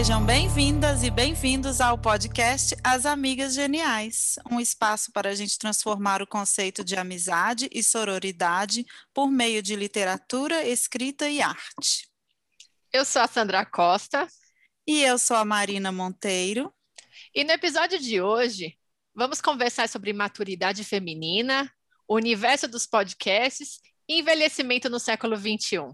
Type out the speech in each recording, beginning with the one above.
Sejam bem-vindas e bem-vindos ao podcast As Amigas Geniais, um espaço para a gente transformar o conceito de amizade e sororidade por meio de literatura, escrita e arte. Eu sou a Sandra Costa. E eu sou a Marina Monteiro. E no episódio de hoje, vamos conversar sobre maturidade feminina, o universo dos podcasts e envelhecimento no século XXI.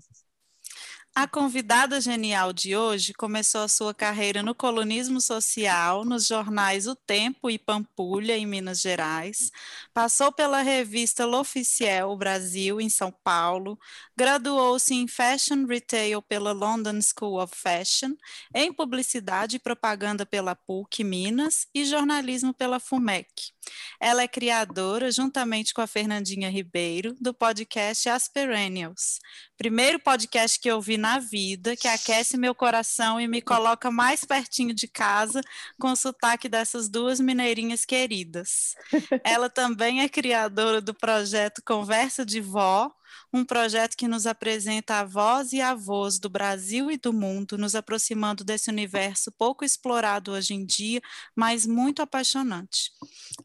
A convidada genial de hoje começou a sua carreira no colunismo social, nos jornais O Tempo e Pampulha, em Minas Gerais, passou pela revista L'Officiel Brasil, em São Paulo, graduou-se em Fashion Retail pela London School of Fashion, em Publicidade e Propaganda pela PUC Minas e Jornalismo pela FUMEC. Ela é criadora, juntamente com a Fernandinha Ribeiro, do podcast As Perennials, primeiro podcast que eu vi na vida, que aquece meu coração e me coloca mais pertinho de casa com o sotaque dessas duas mineirinhas queridas. Ela também é criadora do projeto Conversa de Vó, um projeto que nos apresenta avós e avós do Brasil e do mundo, nos aproximando desse universo pouco explorado hoje em dia, mas muito apaixonante.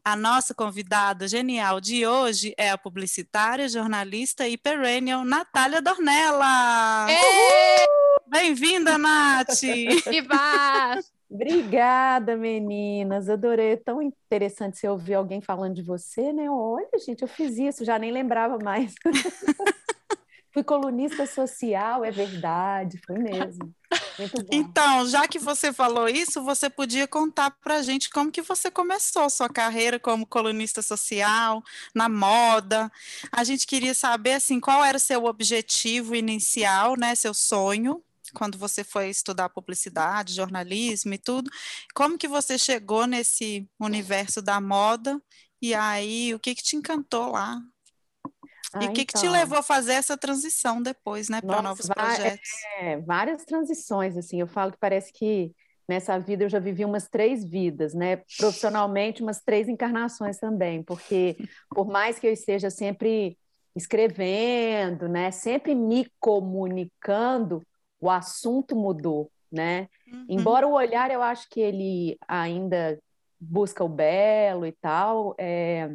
A nossa convidada genial de hoje é a publicitária, jornalista e perennial Natália Dornella. Bem-vinda, Nath! Viva! Obrigada, meninas. Adorei. É tão interessante você ouvir alguém falando de você, né? Olha, gente, eu fiz isso, já nem lembrava mais. Fui colunista social, é verdade, foi mesmo. Então, já que você falou isso, você podia contar para a gente como que você começou sua carreira como colunista social, na moda. A gente queria saber assim, qual era o seu objetivo inicial, né, seu sonho quando você foi estudar publicidade, jornalismo e tudo, como que você chegou nesse universo da moda e aí o que que te encantou lá? Ah, e o que, então. que te então. levou a fazer essa transição depois, né, para novos projetos? É, várias transições, assim, eu falo que parece que nessa vida eu já vivi umas três vidas, né, profissionalmente umas três encarnações também, porque por mais que eu esteja sempre escrevendo, né, sempre me comunicando, o assunto mudou, né? Uhum. Embora o olhar, eu acho que ele ainda busca o belo e tal, é,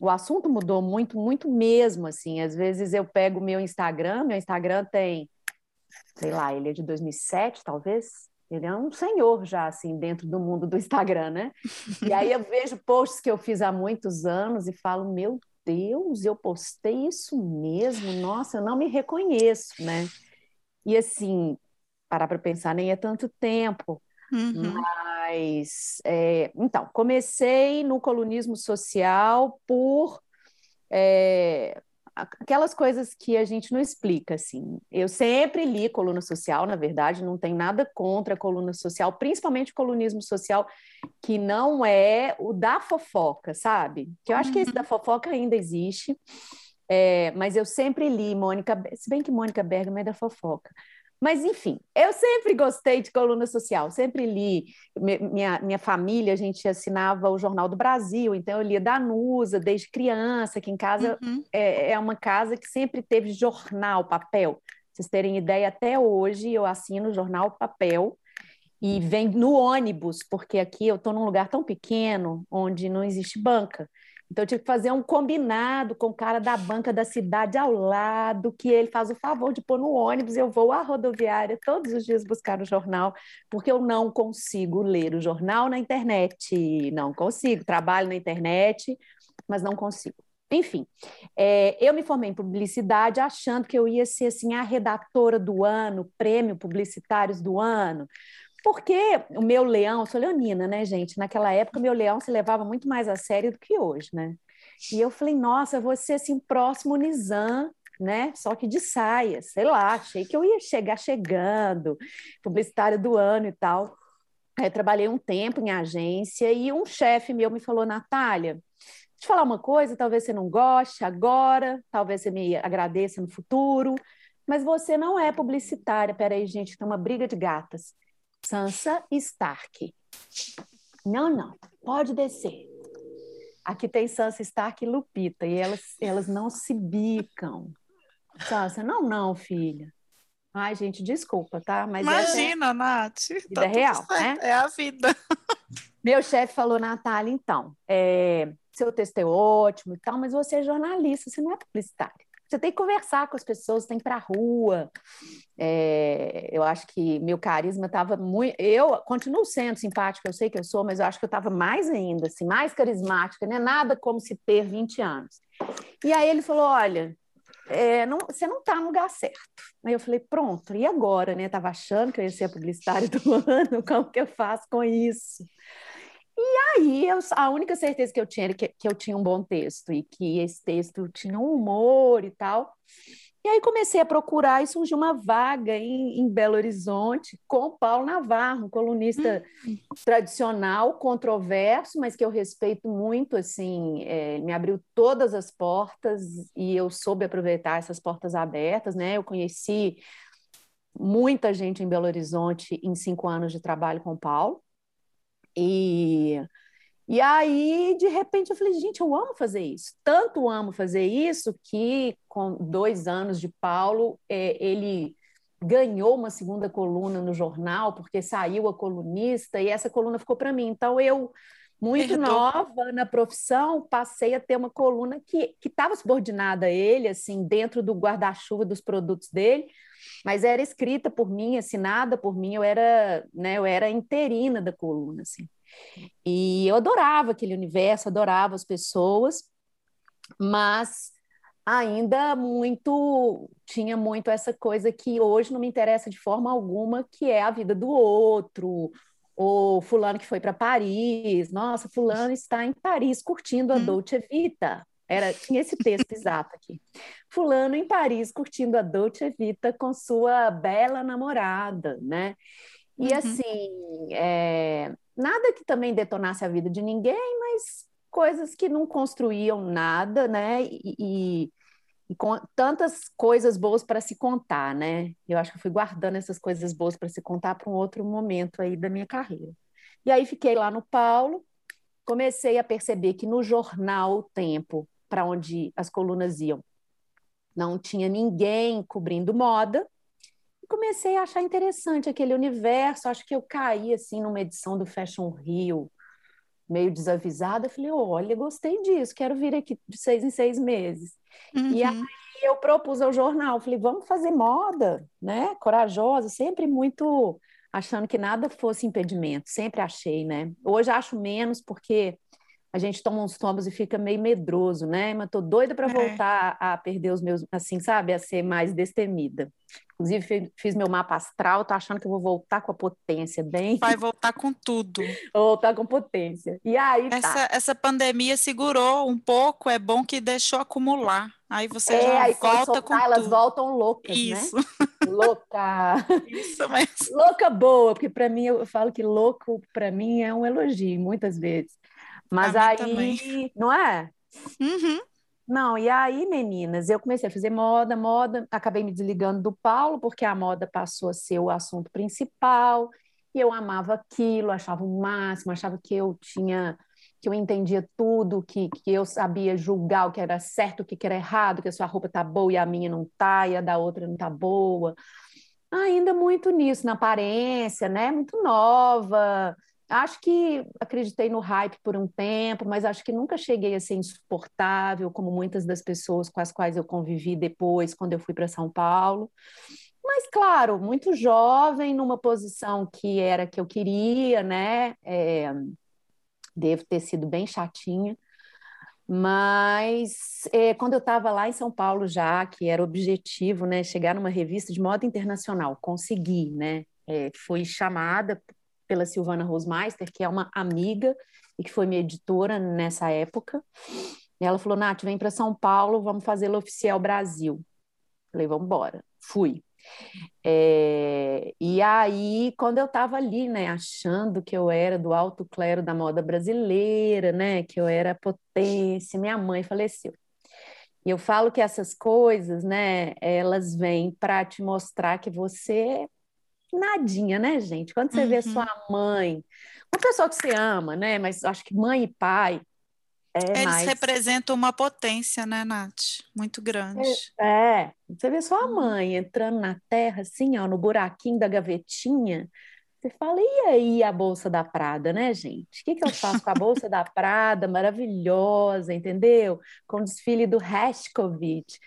o assunto mudou muito, muito mesmo, assim. Às vezes eu pego o meu Instagram, meu Instagram tem, sei lá, ele é de 2007, talvez. Ele é um senhor já, assim, dentro do mundo do Instagram, né? E aí eu vejo posts que eu fiz há muitos anos e falo, meu Deus, eu postei isso mesmo? Nossa, eu não me reconheço, né? E assim, parar para pensar, nem é tanto tempo. Uhum. Mas, é, então, comecei no colunismo social por é, aquelas coisas que a gente não explica, assim. Eu sempre li coluna social, na verdade, não tem nada contra a coluna social, principalmente o colunismo social, que não é o da fofoca, sabe? Que eu acho uhum. que esse da uhum. fofoca ainda existe, é, mas eu sempre li Mônica, se bem que Mônica Bergman é da fofoca. Mas, enfim, eu sempre gostei de coluna social, sempre li. Minha, minha família, a gente assinava o Jornal do Brasil, então eu lia Danusa desde criança, que em casa uhum. é, é uma casa que sempre teve jornal, papel. Pra vocês terem ideia, até hoje eu assino jornal papel e vem no ônibus, porque aqui eu estou num lugar tão pequeno onde não existe banca. Então, eu tive que fazer um combinado com o cara da banca da cidade ao lado, que ele faz o favor de pôr no ônibus. Eu vou à rodoviária todos os dias buscar o jornal, porque eu não consigo ler o jornal na internet. Não consigo. Trabalho na internet, mas não consigo. Enfim, é, eu me formei em publicidade achando que eu ia ser assim, a redatora do ano, prêmio publicitários do ano, porque o meu leão, eu sou leonina, né, gente? Naquela época, o meu leão se levava muito mais a sério do que hoje, né? E eu falei, nossa, você assim, próximo Nizam, né? Só que de saia, sei lá, achei que eu ia chegar chegando, publicitária do ano e tal. Aí, trabalhei um tempo em agência e um chefe meu me falou, Natália, eu te falar uma coisa, talvez você não goste agora, talvez você me agradeça no futuro, mas você não é publicitária. Peraí, gente, tem uma briga de gatas. Sansa Stark. Não, não, pode descer. Aqui tem Sansa Stark e Lupita, e elas, elas não se bicam. Sansa, não, não, filha. Ai, gente, desculpa, tá? Mas é Imagina, é, Nath. Vida tá real, né? É a vida. Meu chefe falou, Natália, então, é, seu texto é ótimo e tal, mas você é jornalista, você não é publicitária. Você tem que conversar com as pessoas, tem que ir para a rua. É, eu acho que meu carisma estava muito. Eu continuo sendo simpática, eu sei que eu sou, mas eu acho que eu estava mais ainda, assim, mais carismática, né? Nada como se ter 20 anos. E aí ele falou: olha, é, não, você não está no lugar certo. Aí eu falei, pronto, e agora, né? Tava achando que eu ia ser a publicitária do ano, como que eu faço com isso? E aí, eu, a única certeza que eu tinha era que, que eu tinha um bom texto e que esse texto tinha um humor e tal. E aí comecei a procurar e surgiu uma vaga em, em Belo Horizonte com o Paulo Navarro, um colunista hum. tradicional, controverso, mas que eu respeito muito, assim, é, me abriu todas as portas e eu soube aproveitar essas portas abertas, né? Eu conheci muita gente em Belo Horizonte em cinco anos de trabalho com o Paulo. E, e aí, de repente, eu falei, gente, eu amo fazer isso. Tanto amo fazer isso que, com dois anos de Paulo, é, ele ganhou uma segunda coluna no jornal, porque saiu a colunista, e essa coluna ficou para mim. Então, eu, muito nova na profissão, passei a ter uma coluna que estava subordinada a ele, assim, dentro do guarda-chuva dos produtos dele, mas era escrita por mim, assinada por mim, eu era, né, eu era interina da coluna, assim. E eu adorava aquele universo, adorava as pessoas, mas ainda muito tinha muito essa coisa que hoje não me interessa de forma alguma, que é a vida do outro, ou fulano que foi para Paris, nossa, fulano está em Paris curtindo a hum. Dolce Vita. Era, tinha esse texto exato aqui. Fulano em Paris curtindo a Dolce Vita com sua bela namorada, né? E uhum. assim, é, nada que também detonasse a vida de ninguém, mas coisas que não construíam nada, né? E, e, e com tantas coisas boas para se contar, né? Eu acho que fui guardando essas coisas boas para se contar para um outro momento aí da minha carreira. E aí fiquei lá no Paulo, comecei a perceber que no jornal O Tempo para onde as colunas iam. Não tinha ninguém cobrindo moda. E comecei a achar interessante aquele universo. Acho que eu caí assim numa edição do Fashion Rio, meio desavisada. Falei, olha, gostei disso, quero vir aqui de seis em seis meses. Uhum. E aí eu propus ao jornal, falei, vamos fazer moda, né? Corajosa, sempre muito achando que nada fosse impedimento, sempre achei, né? Hoje acho menos porque a gente toma uns tombos e fica meio medroso, né? Mas tô doida para é. voltar a perder os meus, assim, sabe, a ser mais destemida. Inclusive, fiz meu mapa astral, tô achando que eu vou voltar com a potência bem. Vai voltar com tudo. Vou voltar com potência. E aí. Essa, tá. essa pandemia segurou um pouco, é bom que deixou acumular. Aí você é, já aí volta soltar, com elas tudo. voltam loucas, né? Isso. né? Louca. Isso mesmo. Louca boa, porque para mim eu falo que louco para mim é um elogio muitas vezes. Mas aí, também. não é? Uhum. Não, e aí, meninas, eu comecei a fazer moda, moda, acabei me desligando do Paulo, porque a moda passou a ser o assunto principal, e eu amava aquilo, achava o máximo, achava que eu tinha, que eu entendia tudo, que, que eu sabia julgar o que era certo, o que era errado, que a sua roupa tá boa e a minha não tá, e a da outra não tá boa. Ainda muito nisso, na aparência, né? Muito nova, Acho que acreditei no hype por um tempo, mas acho que nunca cheguei a ser insuportável, como muitas das pessoas com as quais eu convivi depois, quando eu fui para São Paulo. Mas, claro, muito jovem, numa posição que era que eu queria, né? É, devo ter sido bem chatinha. Mas é, quando eu estava lá em São Paulo já, que era objetivo, né, chegar numa revista de moda internacional, consegui, né? É, fui chamada pela Silvana Rosmeister, que é uma amiga e que foi minha editora nessa época. E ela falou: Nath, vem para São Paulo, vamos fazer o Oficial Brasil. Falei: vamos embora. Fui. É, e aí, quando eu estava ali, né, achando que eu era do alto clero da moda brasileira, né, que eu era potência, minha mãe faleceu. E eu falo que essas coisas, né, elas vêm para te mostrar que você nadinha, né, gente? Quando você uhum. vê sua mãe, uma pessoa que você ama, né? Mas acho que mãe e pai É Eles mais... representam uma potência, né, Nath? Muito grande. É, é, você vê sua mãe entrando na terra, assim, ó, no buraquinho da gavetinha. Você fala, e aí a Bolsa da Prada, né, gente? O que, que eu faço com a Bolsa da Prada, maravilhosa, entendeu? Com o desfile do Hashkovich.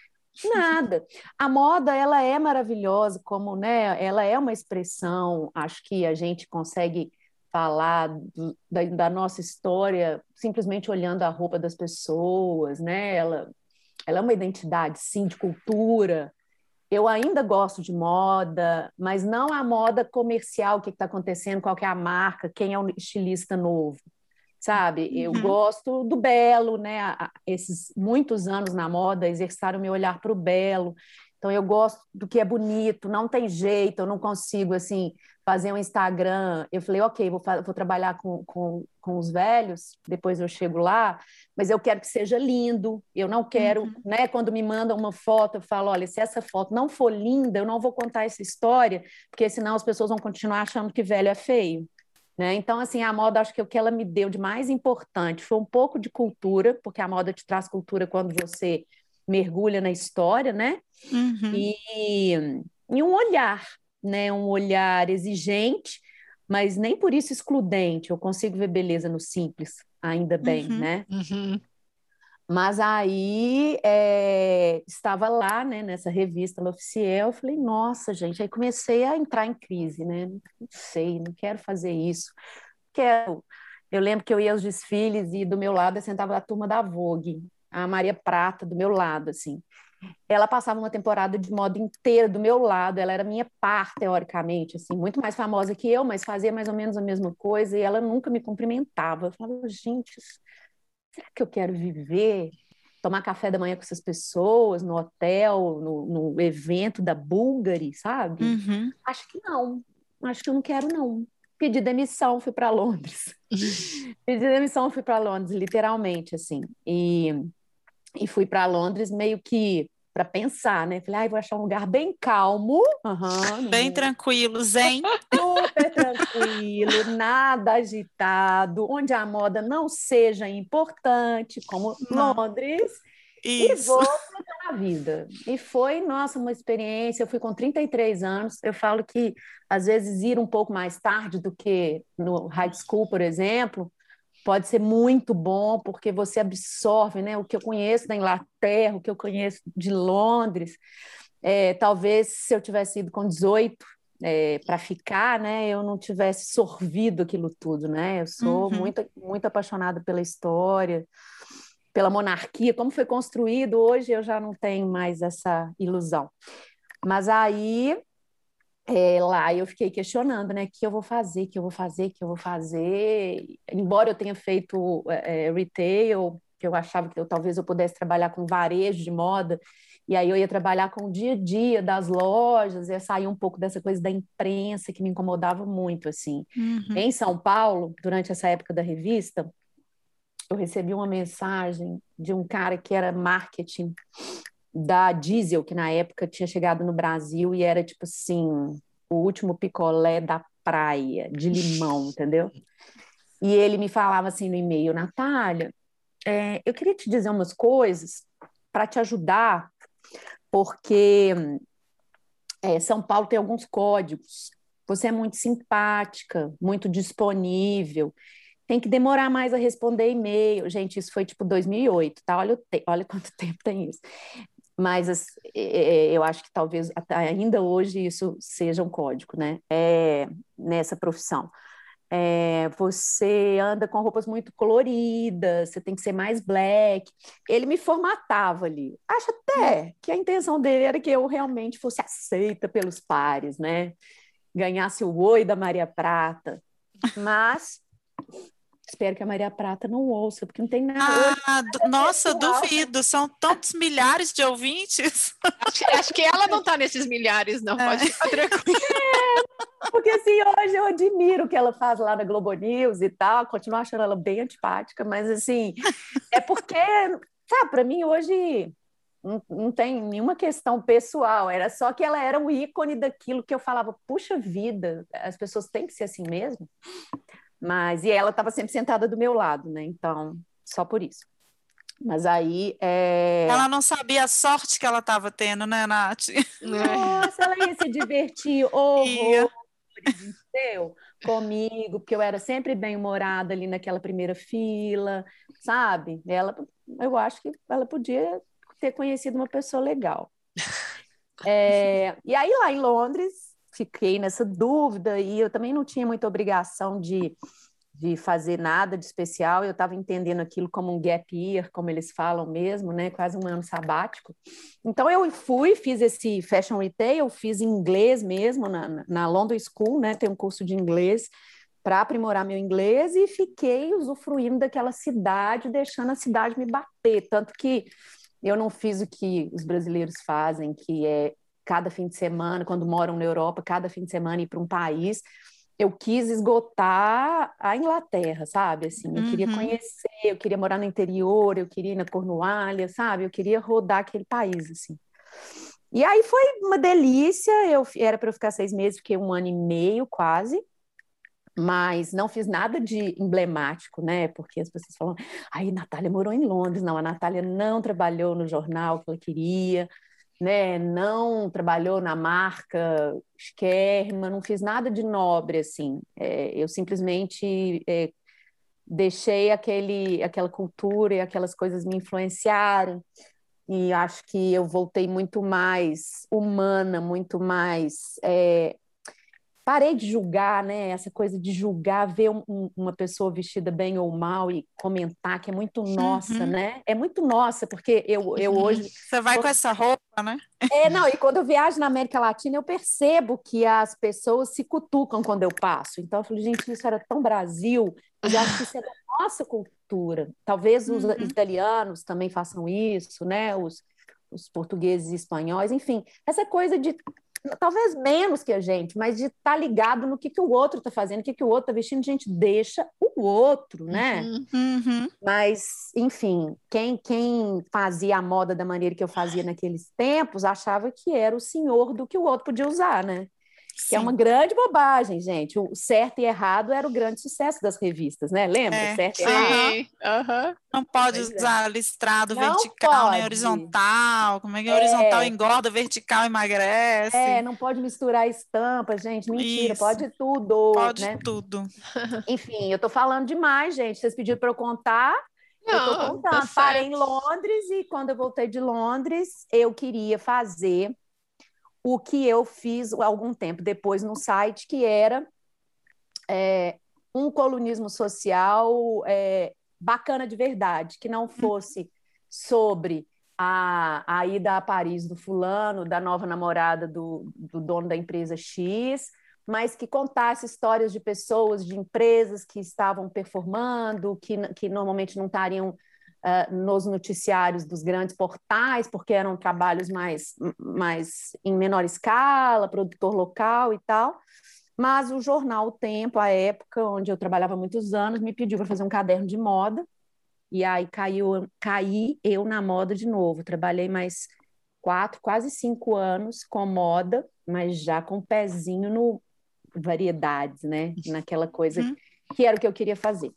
Nada. A moda, ela é maravilhosa, como, né, ela é uma expressão, acho que a gente consegue falar do, da, da, nossa história simplesmente olhando a roupa das pessoas, né? Ela, ela é uma identidade, sim, de cultura. Eu ainda gosto de moda, mas não a moda comercial, o que está acontecendo, qual é a marca, quem é o estilista novo, sabe? Eu uhum. gosto do belo, né? Esses muitos anos na moda exercitaram meu olhar para o belo. Então eu gosto do que é bonito, não tem jeito, eu não consigo assim fazer um Instagram. Eu falei, ok, vou, vou trabalhar com, com, com os velhos, depois eu chego lá, mas eu quero que seja lindo. Eu não quero, uhum. né? Quando me mandam uma foto, eu falo, olha, se essa foto não for linda, eu não vou contar essa história, porque senão as pessoas vão continuar achando que velho é feio. Né? Então, assim, a moda, acho que o que ela me deu de mais importante foi um pouco de cultura, porque a moda te traz cultura quando você mergulha na história, né? Uhum. E, e um olhar, né, um olhar exigente, mas nem por isso excludente. Eu consigo ver beleza no simples, ainda bem, uhum, né? Uhum. Mas aí é, estava lá, né, nessa revista L'Officiel, eu falei, nossa, gente, aí comecei a entrar em crise, né? Não sei, não quero fazer isso. Quero. Eu lembro que eu ia aos desfiles e do meu lado sentava a turma da Vogue, a Maria Prata do meu lado, assim ela passava uma temporada de moda inteira do meu lado, ela era minha par, teoricamente, assim, muito mais famosa que eu, mas fazia mais ou menos a mesma coisa, e ela nunca me cumprimentava. Eu falava, gente, será que eu quero viver? Tomar café da manhã com essas pessoas, no hotel, no, no evento da Bulgari, sabe? Uhum. Acho que não, acho que eu não quero, não. Pedi demissão, fui para Londres. Pedi demissão, fui para Londres, literalmente, assim. E e fui para Londres meio que para pensar, né? Falei, ah, vou achar um lugar bem calmo, uhum, bem tranquilo, zen, tranquilo, nada agitado, onde a moda não seja importante, como não. Londres. Isso. E vou na vida. E foi, nossa, uma experiência. Eu fui com 33 anos. Eu falo que, às vezes, ir um pouco mais tarde do que no high school, por exemplo, pode ser muito bom, porque você absorve né, o que eu conheço da Inglaterra, o que eu conheço de Londres. É, talvez se eu tivesse ido com 18 é, para ficar, né, eu não tivesse sorvido aquilo tudo. Né? Eu sou uhum. muito, muito apaixonada pela história, pela monarquia, como foi construído. Hoje eu já não tenho mais essa ilusão. Mas aí é, lá eu fiquei questionando, né, que eu vou fazer, que eu vou fazer, que eu vou fazer. Embora eu tenha feito é, é, retail, que eu achava que eu, talvez eu pudesse trabalhar com varejo de moda, e aí eu ia trabalhar com o dia a dia das lojas, ia sair um pouco dessa coisa da imprensa que me incomodava muito, assim. Uhum. Em São Paulo, durante essa época da revista, eu recebi uma mensagem de um cara que era marketing da Diesel, que na época tinha chegado no Brasil e era tipo assim, o último picolé da praia, de limão, entendeu? E ele me falava assim no e-mail, Natália, é, eu queria te dizer umas coisas para te ajudar, porque é, São Paulo tem alguns códigos. Você é muito simpática, muito disponível. Tem que demorar mais a responder e-mail. Gente, isso foi tipo 2008, tá? Olha, olha quanto tempo tem isso mas eu acho que talvez ainda hoje isso seja um código, né? É, nessa profissão. É, você anda com roupas muito coloridas, você tem que ser mais black. Ele me formatava ali. Acho até que a intenção dele era que eu realmente fosse aceita pelos pares, né? Ganhasse o oi da Maria Prata. Mas Espero que a Maria Prata não ouça, porque não tem nada. Ah, nossa, duvido. São tantos milhares de ouvintes. Acho, acho que ela não está nesses milhares, não. Pode ficar é. tranquila. É, porque assim, hoje eu admiro o que ela faz lá na Globo News e tal. Continuo achando ela bem antipática, mas assim, é porque, sabe, para mim hoje não, não, tem nenhuma questão pessoal, era só que ela era o ícone daquilo que eu falava, puxa vida, as pessoas têm que ser assim mesmo. Mas, e ela estava sempre sentada do meu lado, né? Então, só por isso. Mas aí. É... Ela não sabia a sorte que ela estava tendo, né, Nath? Nossa, ela ia se divertir horrores, entendeu? Comigo, porque eu era sempre bem-humorada ali naquela primeira fila, sabe? Ela, eu acho que ela podia ter conhecido uma pessoa legal. É, e aí, lá em Londres, fiquei nessa dúvida e eu também não tinha muita obrigação de de fazer nada de especial, eu estava entendendo aquilo como um gap year, como eles falam mesmo, né? Quase um ano sabático. Então eu fui, fiz esse fashion retail, fiz inglês mesmo na, na London School, né? Tem um curso de inglês para aprimorar meu inglês e fiquei usufruindo daquela cidade, deixando a cidade me bater, tanto que eu não fiz o que os brasileiros fazem, que é cada fim de semana, quando moram na Europa, cada fim de semana ir para um país eu quis esgotar a Inglaterra, sabe? Assim, eu uhum. queria conhecer, eu queria morar no interior, eu queria ir na Cornualha, sabe? Eu queria rodar aquele país, assim. E aí foi uma delícia. Eu era para eu ficar seis meses, fiquei um ano e meio quase, mas não fiz nada de emblemático, né? Porque as pessoas falam, aí Natália morou em Londres. Não, a Natália não trabalhou no jornal que ela queria né? Não trabalhou na marca Skerma, não fiz nada de nobre assim. É, eu simplesmente é, deixei aquele, aquela cultura e aquelas coisas me influenciarem. E acho que eu voltei muito mais humana, muito mais é, parei de julgar, né? Essa coisa de julgar, ver um, uma pessoa vestida bem ou mal e comentar, que é muito nossa, uhum. né? É muito nossa, porque eu, eu uhum. hoje. Você vai com essa roupa, né? É, não, e quando eu viajo na América Latina, eu percebo que as pessoas se cutucam quando eu passo. Então, eu falei, gente, isso era tão Brasil, eu acho que isso é da nossa cultura. Talvez os uhum. italianos também façam isso, né? Os, os portugueses e espanhóis, enfim, essa coisa de talvez menos que a gente, mas de estar tá ligado no que, que o outro está fazendo, o que, que o outro está vestindo, a gente deixa o outro, né? Uhum, uhum. Mas, enfim, quem, quem fazia a moda da maneira que eu fazia naqueles tempos achava que era o senhor do que o outro podia usar, né? Que é uma grande bobagem, gente. O certo e errado era o grande sucesso das revistas, né? Lembra? É, certo e errado. Uhum. Não pode pois é. usar é. listrado não vertical pode. nem horizontal. Como é que é, horizontal engorda, vertical emagrece? É, não pode misturar estampa, gente. Mentira, Isso. pode tudo. Pode né? tudo. Enfim, eu tô falando demais, gente. Vocês pediram para eu contar. Não, eu tô contando. Tá Parei em Londres e quando eu voltei de Londres, eu queria fazer o que eu fiz algum tempo depois no site, que era é, um colunismo social é, bacana de verdade, que não fosse sobre a, a ida a Paris do fulano, da nova namorada do, do dono da empresa X, mas que contasse histórias de pessoas, de empresas que estavam performando, que, que normalmente não estariam uh, nos noticiários dos grandes portais, porque eram trabalhos mais, mais em menor escala, produtor local e tal. Mas o jornal O Tempo, a época onde eu trabalhava muitos anos, me pediu para fazer um caderno de moda. E aí caiu, caí eu na moda de novo. Trabalhei mais quatro, quase cinco anos com moda, mas já com um pezinho no variedades, né? Naquela coisa uhum. que era o que eu queria fazer.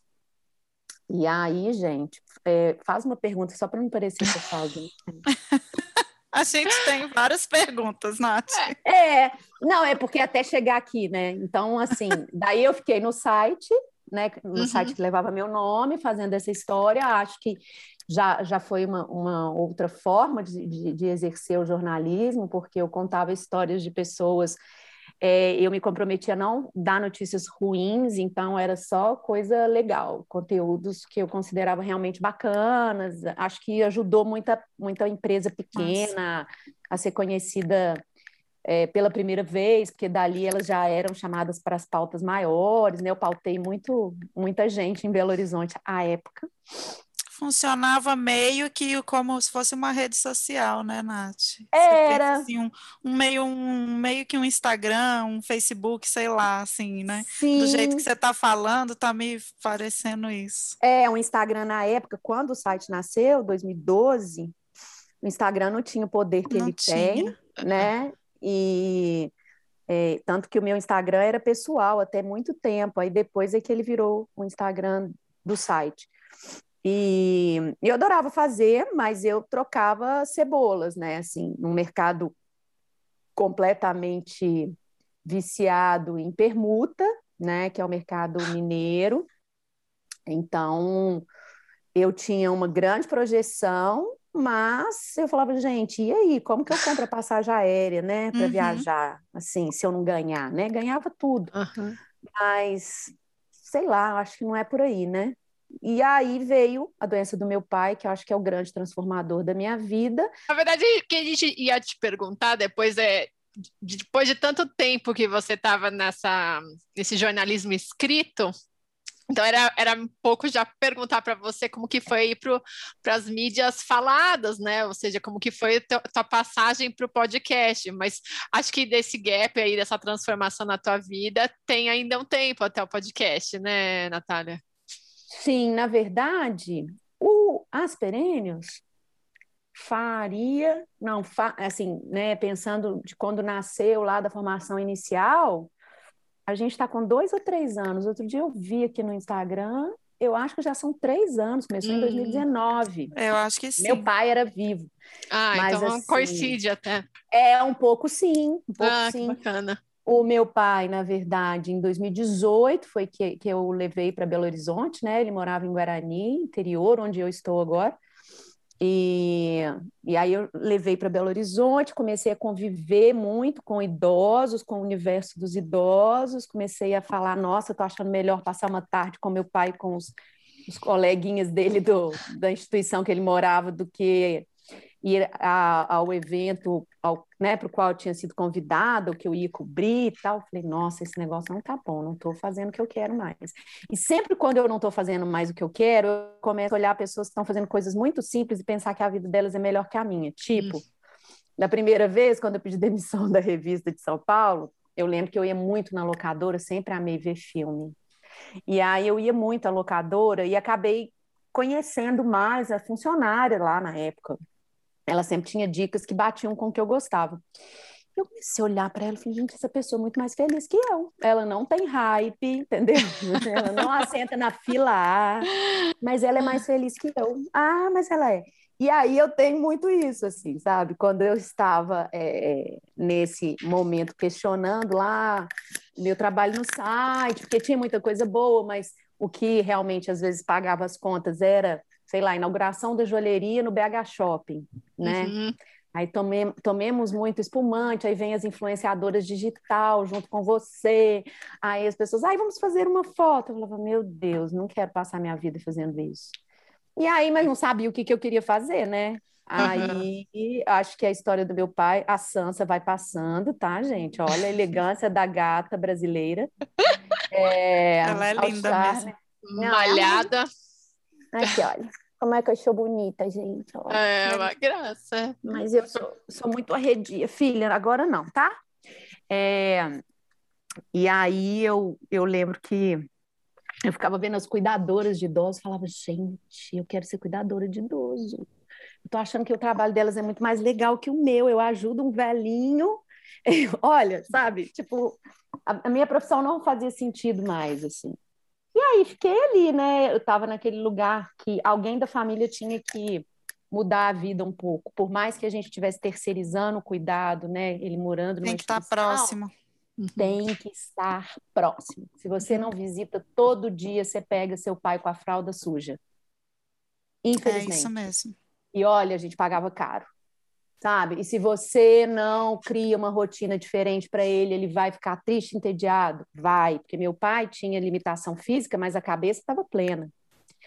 E aí, gente, é, faz uma pergunta só para não parecer que eu falo. A gente tem várias perguntas, Nath. É, não, é porque até chegar aqui, né? Então, assim, daí eu fiquei no site, né? No uhum. site que levava meu nome, fazendo essa história. Acho que já, já foi uma, uma outra forma de, de, de exercer o jornalismo, porque eu contava histórias de pessoas é, eu me comprometi a não dar notícias ruins, então era só coisa legal, conteúdos que eu considerava realmente bacanas. Acho que ajudou muita, muita empresa pequena Nossa. a ser conhecida é, pela primeira vez, porque dali elas já eram chamadas para as pautas maiores, né? Eu pautei muito, muita gente em Belo Horizonte à época funcionava meio que como se fosse uma rede social, né, Nath? Era. Assim, um, um, meio, um meio que um Instagram, um Facebook, sei lá, assim, né? Sim. Do jeito que você está falando, tá me parecendo isso. É, o Instagram na época, quando o site nasceu, 2012, o Instagram não tinha o poder que não ele tinha. tem, né? E é, tanto que o meu Instagram era pessoal até muito tempo, aí depois é que ele virou o Instagram do site. E eu adorava fazer, mas eu trocava cebolas, né? Assim, num mercado completamente viciado em permuta, né? Que é o mercado mineiro. Então, eu tinha uma grande projeção, mas eu falava, gente, e aí, como que eu compro a passagem aérea, né, para uhum. viajar, assim, se eu não ganhar, né? Ganhava tudo. Uhum. Mas, sei lá, acho que não é por aí, né? E aí veio a doença do meu pai, que eu acho que é o grande transformador da minha vida. Na verdade, o que a gente ia te perguntar depois é depois de tanto tempo que você estava nessa nesse jornalismo escrito, então era, era um pouco já perguntar para você como que foi para as mídias faladas, né? Ou seja, como que foi a tua passagem para o podcast. Mas acho que desse gap aí, dessa transformação na tua vida, tem ainda um tempo até o podcast, né, Natália? Sim, na verdade, o Asperênios faria, não, fa, assim, né, pensando de quando nasceu lá da formação inicial, a gente está com dois ou três anos. Outro dia eu vi aqui no Instagram, eu acho que já são três anos, começou hum. em 2019. Eu acho que sim. Meu pai era vivo. Ah, mas, então assim, coincide até. É um pouco sim, um pouco ah, sim. Que bacana. O meu pai, na verdade, em 2018 foi que, que eu levei para Belo Horizonte, né? Ele morava em Guarani, interior, onde eu estou agora. E, e aí eu levei para Belo Horizonte, comecei a conviver muito com idosos, com o universo dos idosos, comecei a falar, nossa, estou achando melhor passar uma tarde com meu pai, com os, os coleguinhas dele do, da instituição que ele morava, do que ir a, ao evento ao, né, para o qual eu tinha sido convidada, que eu ia cobrir e tal. Falei, nossa, esse negócio não tá bom, não estou fazendo o que eu quero mais. E sempre quando eu não estou fazendo mais o que eu quero, eu começo a olhar pessoas que estão fazendo coisas muito simples e pensar que a vida delas é melhor que a minha. Tipo, da primeira vez, quando eu pedi demissão da revista de São Paulo, eu lembro que eu ia muito na locadora, sempre amei ver filme. E aí eu ia muito à locadora e acabei conhecendo mais a funcionária lá na época, ela sempre tinha dicas que batiam com o que eu gostava. Eu comecei a olhar para ela e falei, gente, essa pessoa é muito mais feliz que eu. Ela não tem hype, entendeu? Ela não assenta na fila A, mas ela é mais feliz que eu. Ah, mas ela é. E aí eu tenho muito isso, assim, sabe? Quando eu estava é, nesse momento questionando lá meu trabalho no site, porque tinha muita coisa boa, mas o que realmente às vezes pagava as contas era sei lá, inauguração da joalheria no BH Shopping, né? Uhum. Aí tome, tomemos muito espumante, aí vem as influenciadoras digital junto com você. Aí as pessoas, ai, vamos fazer uma foto. Eu falava, meu Deus, não quero passar minha vida fazendo isso. E aí, mas não sabia o que, que eu queria fazer, né? Aí uhum. acho que a história do meu pai, a Sansa vai passando, tá, gente? Olha a elegância da gata brasileira. É, Ela é linda mesmo. Malhada. Aqui, olha. Como é que eu sou bonita, gente. Olha. É uma graça. Mas eu sou, sou muito arredia. Filha, agora não, tá? É... E aí eu, eu lembro que eu ficava vendo as cuidadoras de idosos, falava, gente, eu quero ser cuidadora de idoso. Eu tô achando que o trabalho delas é muito mais legal que o meu. Eu ajudo um velhinho. Olha, sabe? Tipo, a, a minha profissão não fazia sentido mais, assim. E aí fiquei ali, né? Eu estava naquele lugar que alguém da família tinha que mudar a vida um pouco, por mais que a gente estivesse terceirizando o cuidado, né? Ele morando tem que estar tá próximo. Tem que estar próximo. Se você não visita todo dia, você pega seu pai com a fralda suja. Infelizmente. É isso mesmo. E olha, a gente pagava caro sabe? E se você não cria uma rotina diferente para ele, ele vai ficar triste, entediado? Vai, porque meu pai tinha limitação física, mas a cabeça estava plena.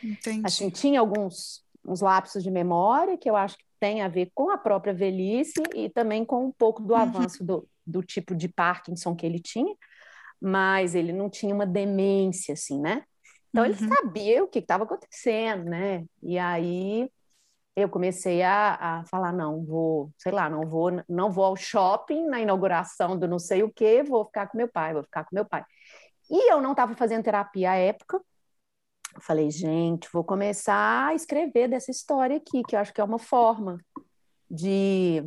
Entendi. Assim, tinha alguns uns lapsos de memória que eu acho que tem a ver com a própria velhice e também com um pouco do uhum. avanço do, do tipo de Parkinson que ele tinha, mas ele não tinha uma demência, assim, né? Então uhum. ele sabia o que estava acontecendo, né? E aí eu comecei a, a falar não vou sei lá não vou não vou ao shopping na inauguração do não sei o que vou ficar com meu pai vou ficar com meu pai e eu não estava fazendo terapia à época eu falei gente vou começar a escrever dessa história aqui que eu acho que é uma forma de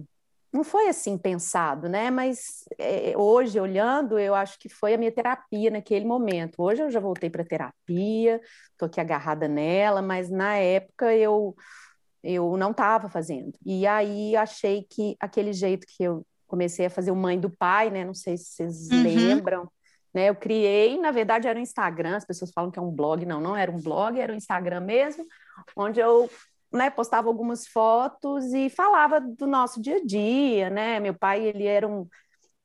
não foi assim pensado, né? Mas é, hoje, olhando, eu acho que foi a minha terapia naquele momento. Hoje eu já voltei para terapia, estou aqui agarrada nela, mas na época eu, eu não estava fazendo. E aí achei que aquele jeito que eu comecei a fazer o Mãe do Pai, né? Não sei se vocês uhum. lembram. Né, eu criei, na verdade era um Instagram, as pessoas falam que é um blog, não, não era um blog, era um Instagram mesmo, onde eu né, postava algumas fotos e falava do nosso dia a dia, né? Meu pai, ele era um,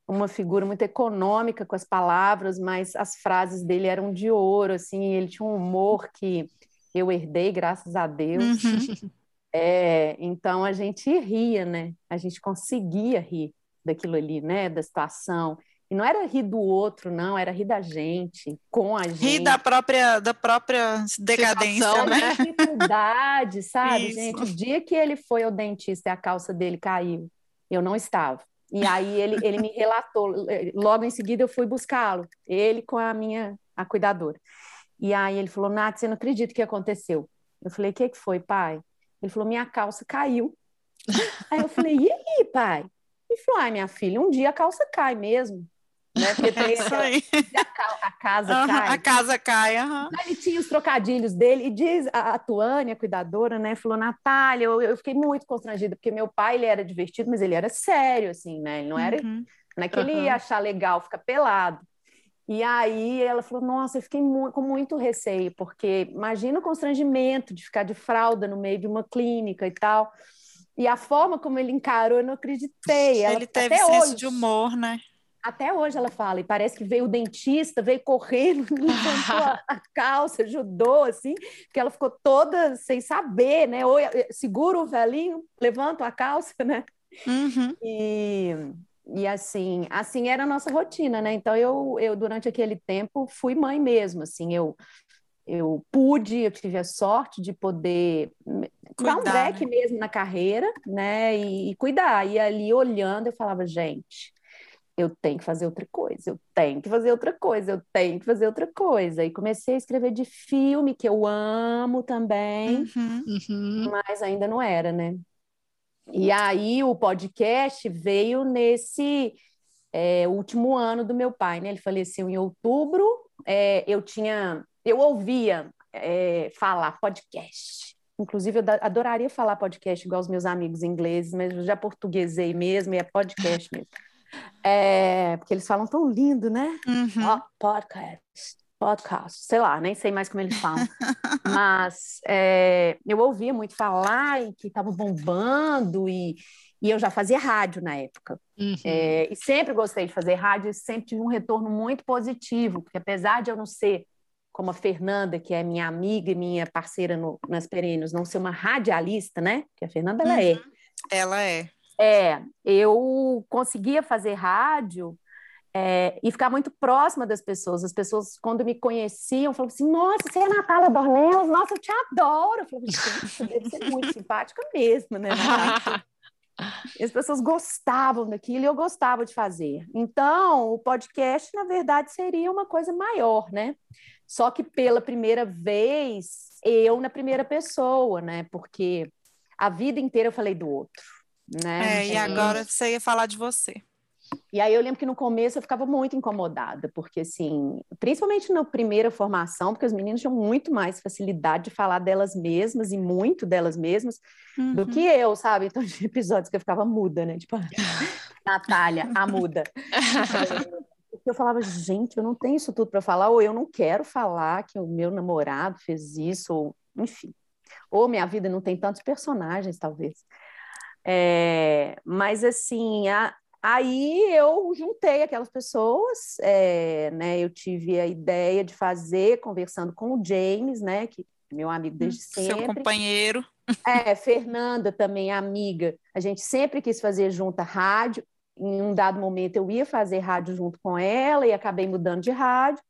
uma figura muito econômica com as palavras, mas as frases dele eram de ouro, assim, ele tinha um humor que eu herdei, graças a Deus. Uhum. É, então a gente ria, né? A gente conseguia rir daquilo ali, né? Da situação. E não era rir do outro, não, era rir da gente, com a gente. Rir da própria, da própria decadência, Situação, né? dificuldade, sabe, Isso. gente? O dia que ele foi ao dentista e a calça dele caiu, eu não estava. E aí ele, ele me relatou, logo em seguida eu fui buscá-lo, ele com a minha a cuidadora. E aí ele falou, Nath, você não acredita o que aconteceu? Eu falei, o que, que foi, pai? Ele falou, minha calça caiu. aí eu falei, e aí, pai? Ele falou, ai, minha filha, um dia a calça cai mesmo né? Porque tem Isso aí. A, a casa uhum, cai. A casa cai, uhum. Ele tinha os trocadilhos dele, e diz a, a Tuane, a cuidadora, né? Falou, Natália, eu, eu fiquei muito constrangida, porque meu pai, ele era divertido, mas ele era sério, assim, né? Ele não era... Uhum. Não é que ele ia achar legal ficar pelado. E aí ela falou, nossa, eu fiquei mu com muito receio, porque imagina o constrangimento de ficar de fralda no meio de uma clínica e tal. E a forma como ele encarou, eu não acreditei. Ela, ele teve senso hoje, de humor, né? Até hoje ela fala, e parece que veio o dentista, veio correndo, levantou a, a, calça, ajudou, assim, que ela ficou toda sem saber, né? Ou eh, segura o velhinho, levanta a calça, né? Uhum. E, e assim, assim era a nossa rotina, né? Então eu, eu durante aquele tempo fui mãe mesmo, assim, eu eu pude, eu tive a sorte de poder cuidar, dar um break né? mesmo na carreira, né? E, e cuidar. E ali olhando, eu falava, gente, eu tenho que fazer outra coisa, eu tenho que fazer outra coisa, eu tenho que fazer outra coisa. E comecei a escrever de filme, que eu amo também, uhum, uhum. mas ainda não era, né? E aí o podcast veio nesse é, último ano do meu pai, né? Ele faleceu em outubro, é, eu tinha, eu ouvia é, falar podcast. Inclusive, eu adoraria falar podcast igual os meus amigos ingleses, mas eu já portuguesei mesmo e é podcast mesmo. É, porque eles falam tão lindo, né? Uhum. Oh, podcast, podcast, sei lá, nem sei mais como eles falam. Mas é, eu ouvia muito falar e que estava bombando e, e eu já fazia rádio na época. Uhum. É, e sempre gostei de fazer rádio e sempre tive um retorno muito positivo, porque apesar de eu não ser como a Fernanda, que é minha amiga e minha parceira no, nas perenes, não ser uma radialista, né? Porque a Fernanda, ela é. uhum. é. Ela é. É, eu conseguia fazer rádio é, e ficar muito próxima das pessoas. As pessoas, quando me conheciam, falavam assim: Nossa, você é a Natália Dornelas, nossa, eu te adoro. Eu falava, gente, deve ser muito simpática mesmo, né? As pessoas gostavam daquilo e eu gostava de fazer. Então, o podcast, na verdade, seria uma coisa maior, né? Só que pela primeira vez, eu na primeira pessoa, né? Porque a vida inteira eu falei do outro né? É, e agora você ia falar de você. E aí eu lembro que no começo eu ficava muito incomodada, porque assim, principalmente na primeira formação, porque os meninos tinham muito mais facilidade de falar delas mesmas e muito delas mesmas uhum. do que eu, sabe? Então tinha episódios que eu ficava muda, né? Tipo, Natália, a muda. eu falava, gente, eu não tenho isso tudo para falar, ou eu não quero falar que o meu namorado fez isso, ou enfim. Ou minha vida não tem tantos personagens, talvez. É, mas assim, a, aí eu juntei aquelas pessoas, é, né? Eu tive a ideia de fazer, conversando com o James, né? Que é meu amigo desde sempre. Seu companheiro. É, Fernanda também, amiga. A gente sempre quis fazer junto a rádio. Em um dado momento eu ia fazer rádio junto com ela e acabei mudando de rádio.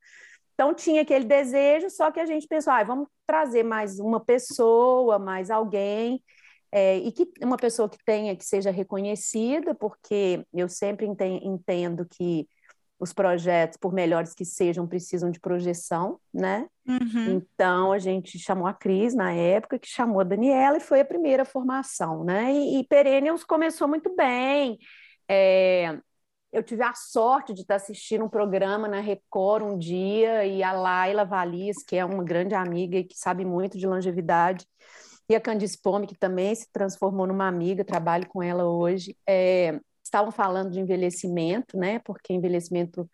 Então tinha aquele desejo, só que a gente pensou, ah, vamos trazer mais uma pessoa, mais alguém é, e que uma pessoa que tenha, que seja reconhecida, porque eu sempre entendo que os projetos, por melhores que sejam, precisam de projeção, né? Uhum. Então a gente chamou a Cris na época, que chamou a Daniela e foi a primeira formação, né? E, e Perennials começou muito bem. É, eu tive a sorte de estar assistindo um programa na Record um dia e a Laila Valis, que é uma grande amiga e que sabe muito de longevidade, e a Candice Pome, que também se transformou numa amiga, trabalho com ela hoje, é, estavam falando de envelhecimento, né? Porque envelhecimento,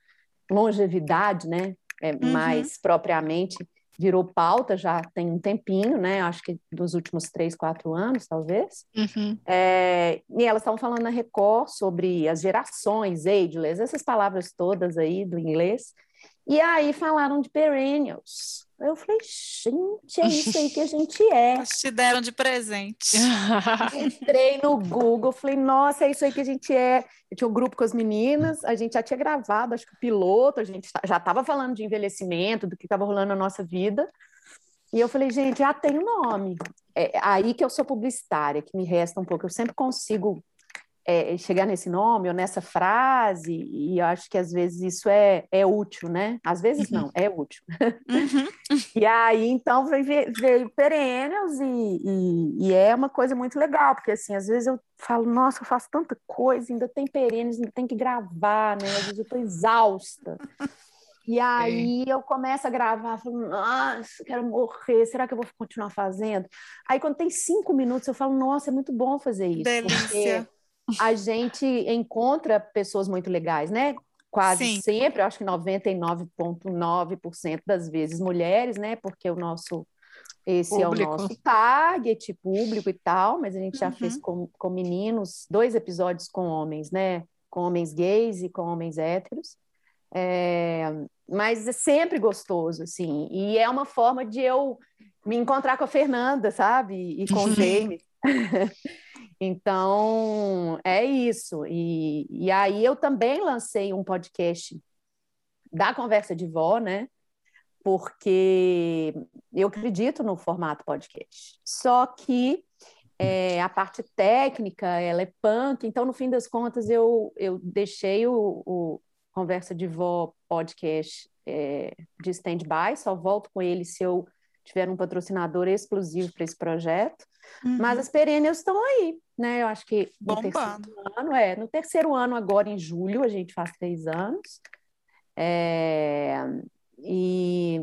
longevidade, né? É, Uhum. Mais propriamente virou pauta já tem um tempinho, né? Acho que dos últimos três, quatro anos, talvez. Uhum. É, e elas estavam falando na Record sobre as gerações, ageless, essas palavras todas aí do inglês. E aí falaram de perennials. Eu falei, gente, é isso aí que a gente é. Te deram de presente. Entrei no Google, falei, nossa, é isso aí que a gente é. Eu tinha um grupo com as meninas, a gente já tinha gravado, acho que o piloto, a gente já estava falando de envelhecimento, do que estava rolando na nossa vida. E eu falei, gente, já tem um nome. É aí que eu sou publicitária, que me resta um pouco. Eu sempre consigo é, chegar nesse nome ou nessa frase, e eu acho que às vezes isso é, é útil, né? Às vezes não, é útil. Uhum. E aí, então, veio, veio Perennials e, e, e é uma coisa muito legal, porque, assim, às vezes eu falo, nossa, eu faço tanta coisa, ainda tem Perennials, ainda tem que gravar, né? Às vezes eu tô exausta. E aí eu começo a gravar, falo, nossa, quero morrer, será que eu vou continuar fazendo? Aí quando tem cinco minutos eu falo, nossa, é muito bom fazer isso. Delícia. A gente encontra pessoas muito legais, né? Quase Sim. sempre, eu acho que 99,9% das vezes mulheres, né? Porque o nosso esse Público. é o nosso target público e tal, mas a gente já Uhum. fez com, com meninos dois episódios com homens, né? Com homens gays e com homens héteros. É, mas é sempre gostoso, assim, e é uma forma de eu me encontrar com a Fernanda, sabe? E com o Uhum. James. Então, é isso. E, e aí eu também lancei um podcast da Conversa de Vó, né? Porque eu acredito no formato podcast. Só que é, a parte técnica, ela é punk, então, no fim das contas, eu, eu deixei o, o Conversa de Vó podcast é, de stand-by, só volto com ele se eu tiver um patrocinador exclusivo para esse projeto. Uhum. Mas as perennials estão aí, né? Eu acho que no Bombando. terceiro ano, é, no terceiro ano, agora em julho, a gente faz três anos. É, e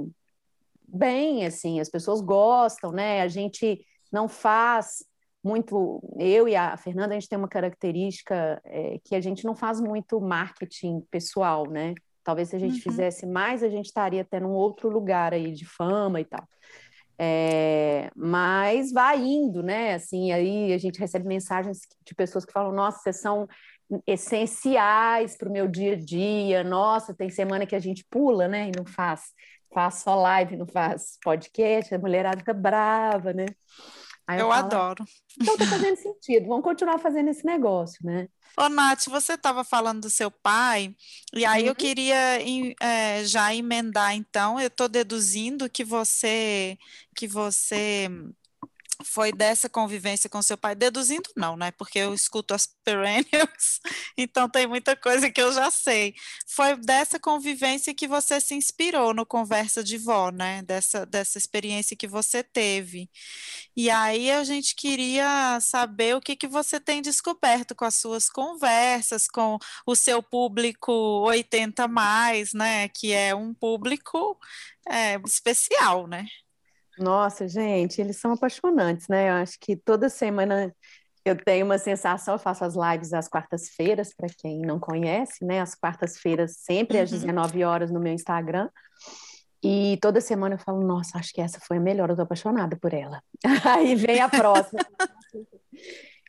bem, assim, as pessoas gostam, né? A gente não faz muito. Eu e a Fernanda, a gente tem uma característica é, que a gente não faz muito marketing pessoal, né? Talvez se a gente Uhum. fizesse mais, a gente estaria até num outro lugar aí de fama e tal. É, mas vai indo, né? Assim, aí a gente recebe mensagens de pessoas que falam: Nossa, vocês são essenciais para o meu dia a dia. Nossa, tem semana que a gente pula, né? E não faz, faz só live, não faz podcast. A mulherada fica brava, né? Aí Eu falo, adoro. Então tá fazendo sentido. Vamos continuar fazendo esse negócio, né? Ô, Nath, você estava falando do seu pai, e aí eu Uhum. queria em- eh, já emendar, então, eu estou deduzindo que você, que você foi dessa convivência com seu pai, deduzindo não, né? Porque eu escuto as perennials, então tem muita coisa que eu já sei. Foi dessa convivência que você se inspirou no Conversa de Vó, né? Dessa, dessa experiência que você teve. E aí a gente queria saber o que que você tem descoberto com as suas conversas, com o seu público 80 mais, né? Que é um público é, especial, né? Nossa, gente, eles são apaixonantes, né? Eu acho que toda semana eu tenho uma sensação, eu faço as lives às quartas-feiras, para quem não conhece, né? Às quartas-feiras, sempre às Uhum. 19 horas no meu Instagram. E toda semana eu falo, nossa, acho que essa foi a melhor, eu tô apaixonada por ela. Aí vem a próxima.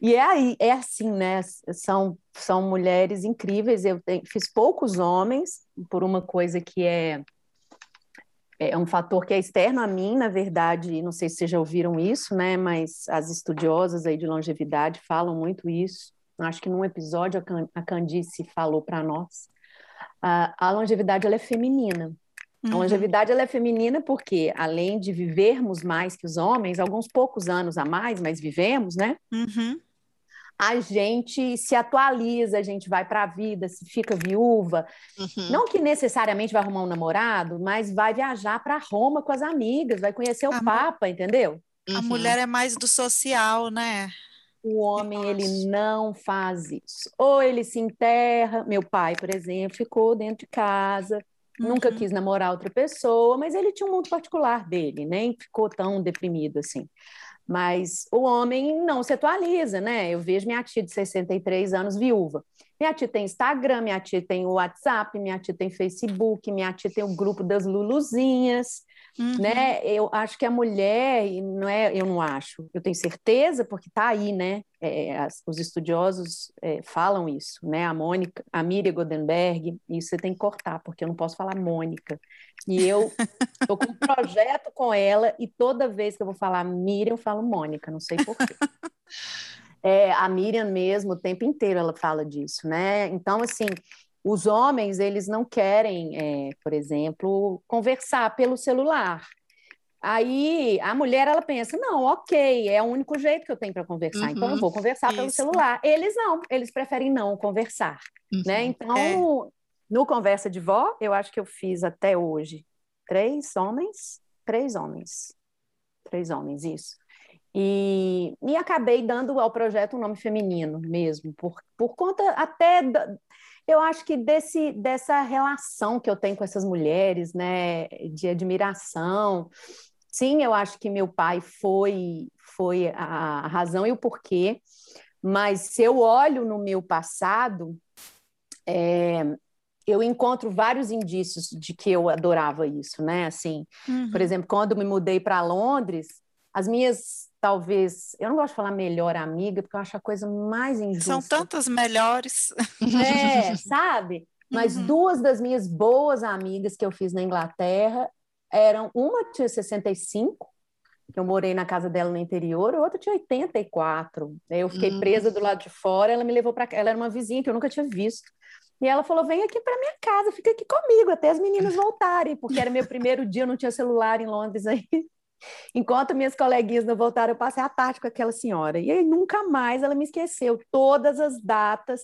E é aí, é assim, né? São, são mulheres incríveis. Eu tenho- fiz poucos homens, por uma coisa que é é um fator que é externo a mim, na verdade, não sei se vocês já ouviram isso, né? Mas as estudiosas aí de longevidade falam muito isso. Acho que num episódio a Can- a Candice falou para nós. A, a longevidade ela é feminina. A Uhum. longevidade ela é feminina porque, além de vivermos mais que os homens, alguns poucos anos a mais, mas vivemos, né? Uhum. A gente se atualiza, a gente vai para a vida, se fica viúva. Uhum. Não que necessariamente vai arrumar um namorado, mas vai viajar para Roma com as amigas, vai conhecer o a Papa, entendeu? A uhum. mulher é mais do social, né? O homem, ele não faz isso. Ou ele se enterra. Meu pai, por exemplo, ficou dentro de casa, uhum. nunca quis namorar outra pessoa, mas ele tinha um mundo particular dele, nem ficou tão deprimido assim. Mas o homem não se atualiza, né? Eu vejo minha tia de 63 anos viúva. Minha tia tem Instagram, minha tia tem WhatsApp, minha tia tem Facebook, minha tia tem o grupo das Luluzinhas. Uhum. Né? Eu acho que a mulher, não é, eu não acho, eu tenho certeza, porque está aí, né? É, as, os estudiosos é, falam isso, né? A Mônica, a Miriam Goldenberg, isso você tem que cortar, porque eu não posso falar Mônica. E eu estou com um projeto com ela, e toda vez que eu vou falar Miriam, eu falo Mônica, não sei porquê. É, a Miriam mesmo, o tempo inteiro ela fala disso, né? Então, assim, os homens, eles não querem, é, por exemplo, conversar pelo celular. Aí a mulher ela pensa: não, ok, é o único jeito que eu tenho para conversar, uhum, então eu vou conversar isso. pelo celular. Eles não, eles preferem não conversar, uhum, né? Então, é. no Conversa de Vó, eu acho que eu fiz até hoje três homens, três homens, três homens, isso. E, e acabei dando ao projeto um nome feminino mesmo, por, por conta até eu acho que desse, dessa relação que eu tenho com essas mulheres, né, de admiração. Sim, eu acho que meu pai foi, foi a razão e o porquê, mas se eu olho no meu passado, é, eu encontro vários indícios de que eu adorava isso, né? Assim, uhum. por exemplo, quando me mudei para Londres, as minhas talvez, eu não gosto de falar melhor amiga, porque eu acho a coisa mais injusta. São tantas melhores. É, sabe? Mas uhum. duas das minhas boas amigas que eu fiz na Inglaterra eram, uma tinha 65, que eu morei na casa dela no interior, a outra tinha 84. Eu fiquei uhum. presa do lado de fora, ela me levou para ela era uma vizinha que eu nunca tinha visto. E ela falou: "Vem aqui para minha casa, fica aqui comigo até as meninas voltarem", porque era meu primeiro dia, eu não tinha celular em Londres aí. Enquanto minhas coleguinhas não voltaram, eu passei a tarde com aquela senhora. E aí nunca mais ela me esqueceu. Todas as datas,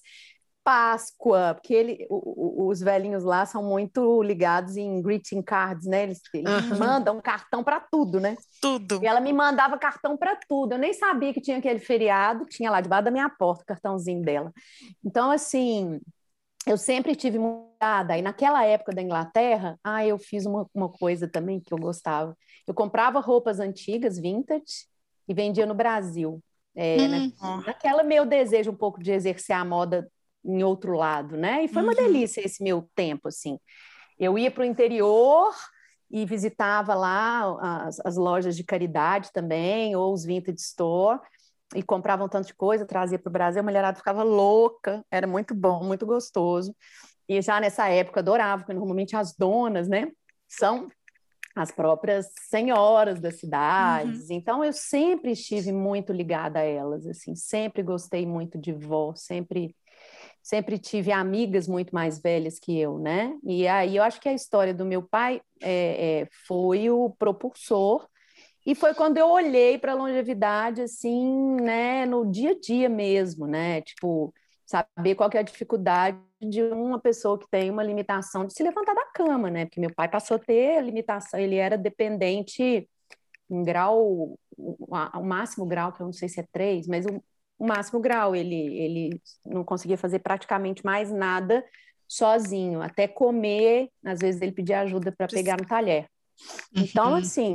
Páscoa, porque ele, o, o, os velhinhos lá são muito ligados em greeting cards, né? Eles, eles uhum. mandam cartão para tudo, né? Tudo. E ela me mandava cartão para tudo. Eu nem sabia que tinha aquele feriado, tinha lá debaixo da minha porta o cartãozinho dela. Então, assim, eu sempre tive mudada. E naquela época da Inglaterra, ah, eu fiz uma, uma coisa também que eu gostava. Eu comprava roupas antigas, vintage, e vendia no Brasil. É, né? uhum. Naquela meu desejo um pouco de exercer a moda em outro lado, né? E foi uhum. uma delícia esse meu tempo, assim. Eu ia para o interior e visitava lá as, as, lojas de caridade também, ou os vintage store, e compravam tanto de coisa, trazia para o Brasil, a mulherada ficava louca, era muito bom, muito gostoso. E já nessa época adorava, porque normalmente as donas, né, são as próprias senhoras das cidades. Uhum. Então eu sempre estive muito ligada a elas, assim, sempre gostei muito de vó, sempre sempre tive amigas muito mais velhas que eu, né? E aí eu acho que a história do meu pai é, é, foi o propulsor e foi quando eu olhei para a longevidade assim, né, no dia a dia mesmo, né? Tipo, saber qual é a dificuldade de uma pessoa que tem uma limitação de se levantar da cama, né? Porque meu pai passou a ter limitação, ele era dependente em grau, o, o máximo grau, que eu não sei se é três, mas o, o máximo grau, ele, ele não conseguia fazer praticamente mais nada sozinho, até comer, às vezes ele pedia ajuda para pegar no talher. Então, uhum. assim,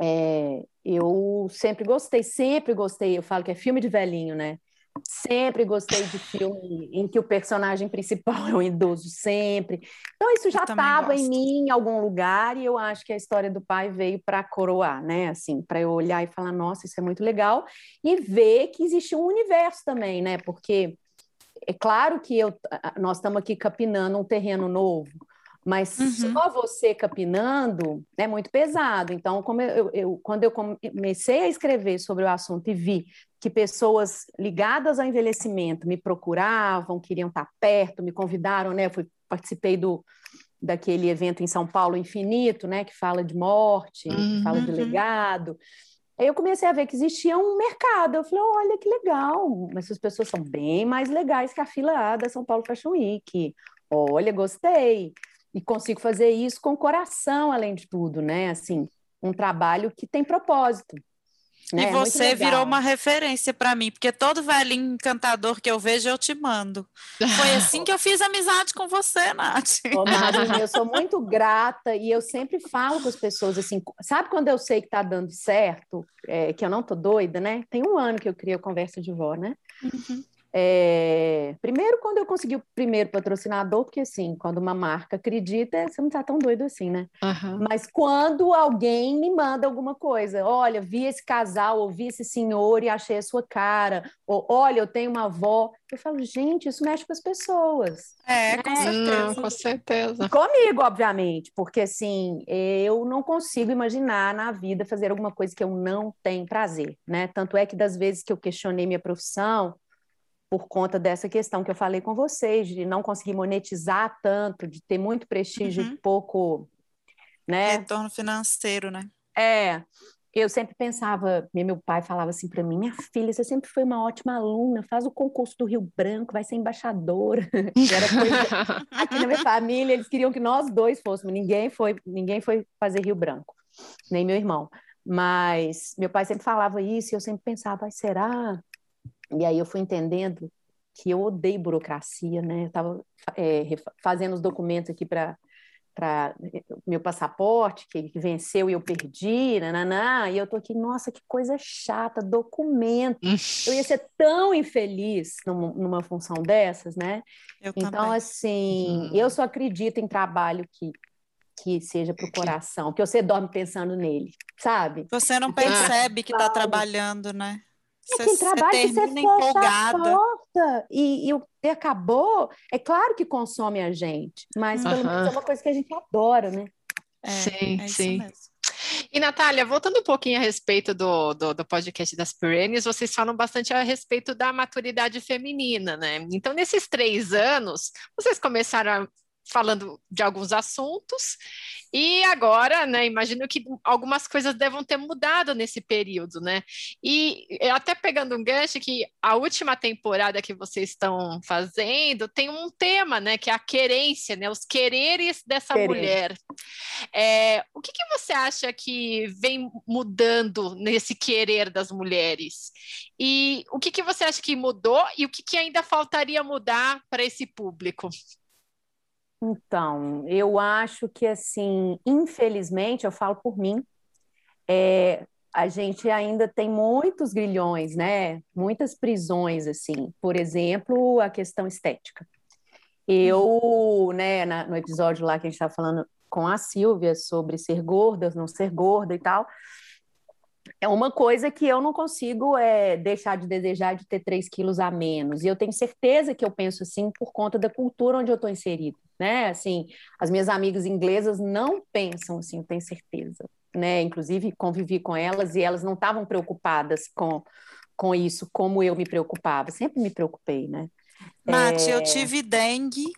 é, eu sempre gostei, sempre gostei, eu falo que é filme de velhinho, né? Sempre gostei de filme em que o personagem principal é um idoso, sempre. Então, isso já estava em mim em algum lugar e eu acho que a história do pai veio para coroar, né? Assim, para eu olhar e falar, nossa, isso é muito legal. E ver que existe um universo também, né? Porque é claro que eu, nós estamos aqui capinando um terreno novo, mas uhum. só você capinando é muito pesado. Então, como eu, eu, quando eu comecei a escrever sobre o assunto e vi que pessoas ligadas ao envelhecimento me procuravam, queriam estar perto, me convidaram, né? Eu fui, participei do daquele evento em São Paulo Infinito, né? Que fala de morte, uhum. fala de uhum. legado. Aí eu comecei a ver que existia um mercado. Eu falei, olha que legal, mas as pessoas são bem mais legais que a fila A da São Paulo Fashion Week. Olha, gostei. E consigo fazer isso com coração, além de tudo, né? Assim, um trabalho que tem propósito. Né? E é você virou uma referência para mim, porque todo velhinho encantador que eu vejo, eu te mando. Foi assim que eu fiz amizade com você, Nath. Ô, Marina, eu sou muito grata e eu sempre falo com as pessoas assim, sabe quando eu sei que tá dando certo, é, que eu não tô doida, né? Tem um ano que eu criei a Conversa de Vó, né? Uhum. É, primeiro, quando eu consegui o primeiro patrocinador, porque assim, quando uma marca acredita, você não está tão doido assim, né? Uhum. Mas quando alguém me manda alguma coisa, olha, vi esse casal, ouvi esse senhor e achei a sua cara, ou olha, eu tenho uma avó, eu falo, gente, isso mexe com as pessoas. É, né? com certeza. com certeza. Comigo, obviamente, porque assim, eu não consigo imaginar na vida fazer alguma coisa que eu não tenho prazer, né? Tanto é que das vezes que eu questionei minha profissão, por conta dessa questão que eu falei com vocês, de não conseguir monetizar tanto, de ter muito prestígio uhum. e pouco. Né? Retorno financeiro, né? É. Eu sempre pensava, meu pai falava assim para mim: minha filha, você sempre foi uma ótima aluna, faz o concurso do Rio Branco, vai ser embaixadora. Coisa... Aqui na minha família, eles queriam que nós dois fôssemos, ninguém foi, ninguém foi fazer Rio Branco, nem meu irmão. Mas meu pai sempre falava isso e eu sempre pensava: será? E aí eu fui entendendo que eu odeio burocracia, né? Eu estava é, fazendo os documentos aqui para para meu passaporte, que, que, venceu e eu perdi, nananã, e eu tô aqui, nossa, que coisa chata, documento. eu ia ser tão infeliz numa, numa função dessas, né? Eu então, também. assim, uhum. eu só acredito em trabalho que, que seja para o coração, que você dorme pensando nele, sabe? Você não percebe que está trabalhando, né? É aquele trabalho que você fecha a porta e, e que acabou, é claro que consome a gente, mas pelo menos é uma coisa que a gente adora, né? É, sim, é sim. E, Natália, voltando um pouquinho a respeito do, do, do, podcast das Perennies, vocês falam bastante a respeito da maturidade feminina, né? Então, nesses três anos, vocês começaram a falando de alguns assuntos, e agora, né, imagino que algumas coisas devam ter mudado nesse período, né? E até pegando um gancho que a última temporada que vocês estão fazendo tem um tema, né, que é a querência, né, os quereres dessa Querer. mulher. É, o que, que você acha que vem mudando nesse querer das mulheres? E o que, que você acha que mudou e o que, que ainda faltaria mudar para esse público? Então, eu acho que, assim, infelizmente, eu falo por mim, é, a gente ainda tem muitos grilhões, né? Muitas prisões, assim. Por exemplo, a questão estética. Eu, né, na, no episódio lá que a gente estava falando com a Silvia sobre ser gorda, não ser gorda e tal, é uma coisa que eu não consigo é, deixar de desejar de ter 3 quilos a menos. E eu tenho certeza que eu penso assim por conta da cultura onde eu estou inserida, né? Assim, as minhas amigas inglesas não pensam assim, eu tenho certeza, né? Inclusive convivi com elas e elas não estavam preocupadas com, com isso como eu me preocupava. Sempre me preocupei, né? Nath, é... eu tive dengue,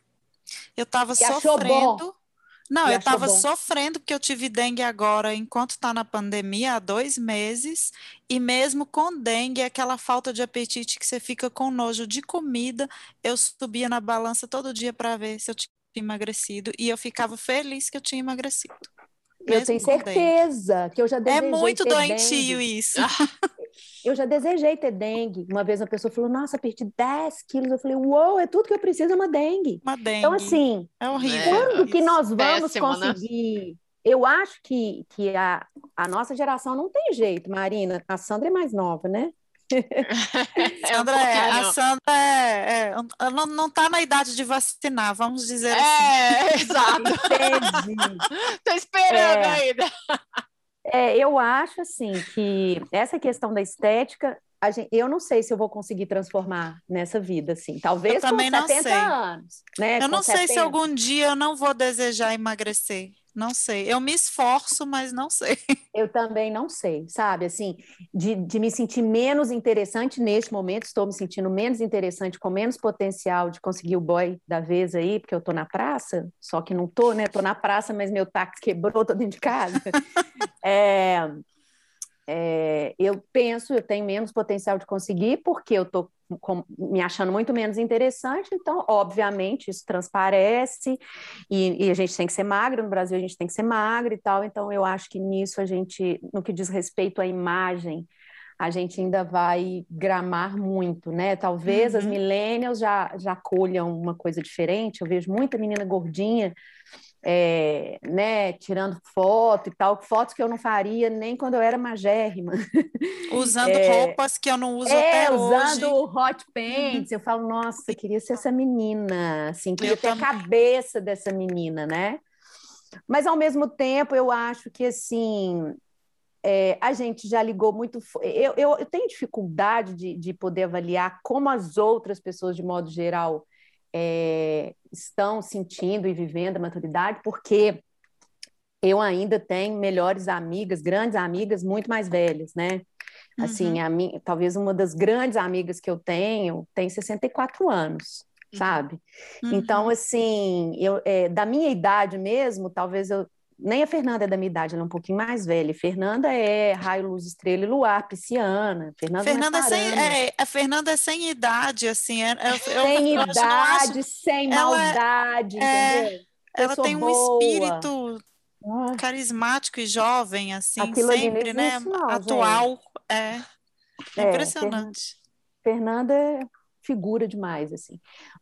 eu estava sofrendo não, eu estava sofrendo porque eu tive dengue agora, enquanto está na pandemia, há dois meses, e mesmo com dengue, aquela falta de apetite que você fica com nojo de comida, eu subia na balança todo dia para ver se eu tinha emagrecido, e eu ficava feliz que eu tinha emagrecido. Eu tenho certeza dengue. que eu já é desejei É muito doentio dengue. isso. Eu já desejei ter dengue. Uma vez uma pessoa falou, nossa, perdi 10 quilos. Eu falei, uou, é tudo que eu preciso, é uma dengue. Uma dengue. Então, assim, é horrível. quando que nós vamos Péssimo, né? conseguir... Né? Eu acho que, que a, a nossa geração não tem jeito, Marina. A Sandra é mais nova, né? Sandra, é, a Sandra é, é, não, não tá na idade de vacinar, vamos dizer é, assim. Exato. Estou esperando é. ainda. É, eu acho assim que essa questão da estética, gente, eu não sei se eu vou conseguir transformar nessa vida, assim. Talvez eu também com 70 não sei. anos. Né? Eu com não 70. sei se algum dia eu não vou desejar emagrecer. Não sei. Eu me esforço, mas não sei. Eu também não sei, sabe? Assim, de, de me sentir menos interessante neste momento, estou me sentindo menos interessante, com menos potencial de conseguir o boy da vez aí, porque eu tô na praça, só que não tô, né? Tô na praça, mas meu táxi quebrou, tô dentro de casa. é, é, eu penso, eu tenho menos potencial de conseguir, porque eu estou me achando muito menos interessante, então, obviamente, isso transparece, e, e, a gente tem que ser magra, no Brasil a gente tem que ser magra e tal, então eu acho que nisso a gente, no que diz respeito à imagem, a gente ainda vai gramar muito, né? Talvez uhum. as millennials já, já colham uma coisa diferente, eu vejo muita menina gordinha, é, né, tirando foto e tal, fotos que eu não faria nem quando eu era magérrima. Usando é, roupas que eu não uso é, até usando hoje. hot pants. Uhum. Eu falo, nossa, queria ser essa menina, assim, queria eu ter também. a cabeça dessa menina, né? Mas ao mesmo tempo, eu acho que assim é, a gente já ligou muito. Eu, eu, eu tenho dificuldade de, de poder avaliar como as outras pessoas, de modo geral, é, estão sentindo e vivendo a maturidade, porque eu ainda tenho melhores amigas, grandes amigas, muito mais velhas, né? Assim, uhum. a minha, talvez uma das grandes amigas que eu tenho tem 64 anos, uhum. sabe? Uhum. Então, assim, eu, é, da minha idade mesmo, talvez eu nem a Fernanda é da minha idade, ela é um pouquinho mais velha. Fernanda é raio, luz, estrela e luar, pisciana. Fernanda, Fernanda é sem, é, a Fernanda é sem idade, assim. É, é, eu, sem eu, idade, eu sem ela, maldade, é, Ela tem boa. um espírito carismático e jovem, assim, Aquilo sempre, né? Atual. É, é impressionante. Fernanda é figura demais, assim.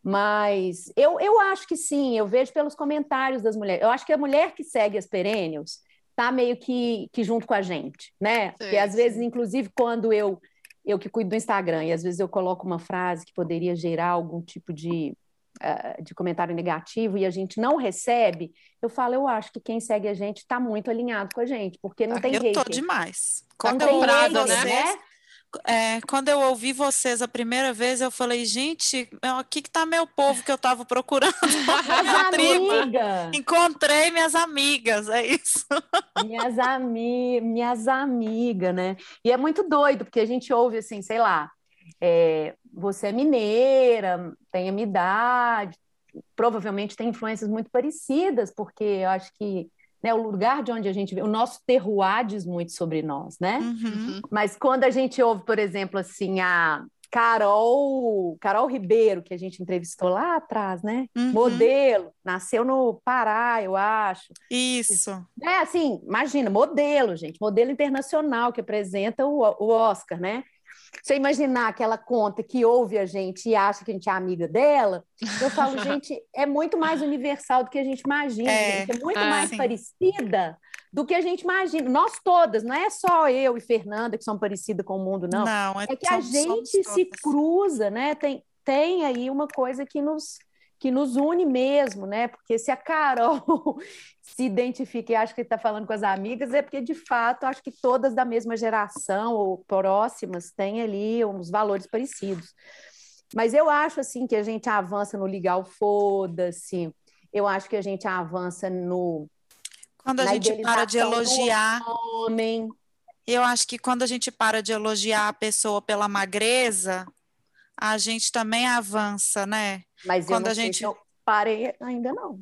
Mas eu, eu acho que sim, eu vejo pelos comentários das mulheres. Eu acho que a mulher que segue as perennials tá meio que, que junto com a gente, né? Sim, Porque às sim. vezes, inclusive, quando eu eu que cuido do Instagram, e às vezes eu coloco uma frase que poderia gerar algum tipo de, uh, de comentário negativo e a gente não recebe, eu falo, eu acho que quem segue a gente está muito alinhado com a gente, porque não ah, tem eu hater. Eu tô demais. Quando tá eu comprado, né? né? É, quando eu ouvi vocês a primeira vez, eu falei, gente, aqui que tá meu povo que eu estava procurando. minha tribo. Encontrei minhas amigas, é isso. minhas, ami minhas amigas, né? E é muito doido, porque a gente ouve assim, sei lá, é, você é mineira, tem a minha idade, provavelmente tem influências muito parecidas, porque eu acho que né, o lugar de onde a gente vê, o nosso terroir diz muito sobre nós, né? Uhum. Mas quando a gente ouve, por exemplo, assim, a Carol, Carol Ribeiro, que a gente entrevistou lá atrás, né? Uhum. Modelo, nasceu no Pará, eu acho. Isso. É assim, imagina, modelo, gente, modelo internacional que apresenta o, o Oscar, né? Você imaginar que ela conta que ouve a gente e acha que a gente é amiga dela, eu falo, gente, é muito mais universal do que a gente imagina, é, gente, é muito ah, mais sim. parecida do que a gente imagina. Nós todas, não é só eu e Fernanda que são parecidas com o mundo, não. Não, é, é que a gente se cruza, né? Tem, tem aí uma coisa que nos que nos une mesmo, né? Porque se a Carol se identifica e acha que está falando com as amigas, é porque de fato acho que todas da mesma geração ou próximas têm ali uns valores parecidos. Mas eu acho assim que a gente avança no legal foda-se. Eu acho que a gente avança no quando a gente para de elogiar homem. Eu acho que quando a gente para de elogiar a pessoa pela magreza, a gente também avança, né? Mas Quando eu a gente eu parei ainda não.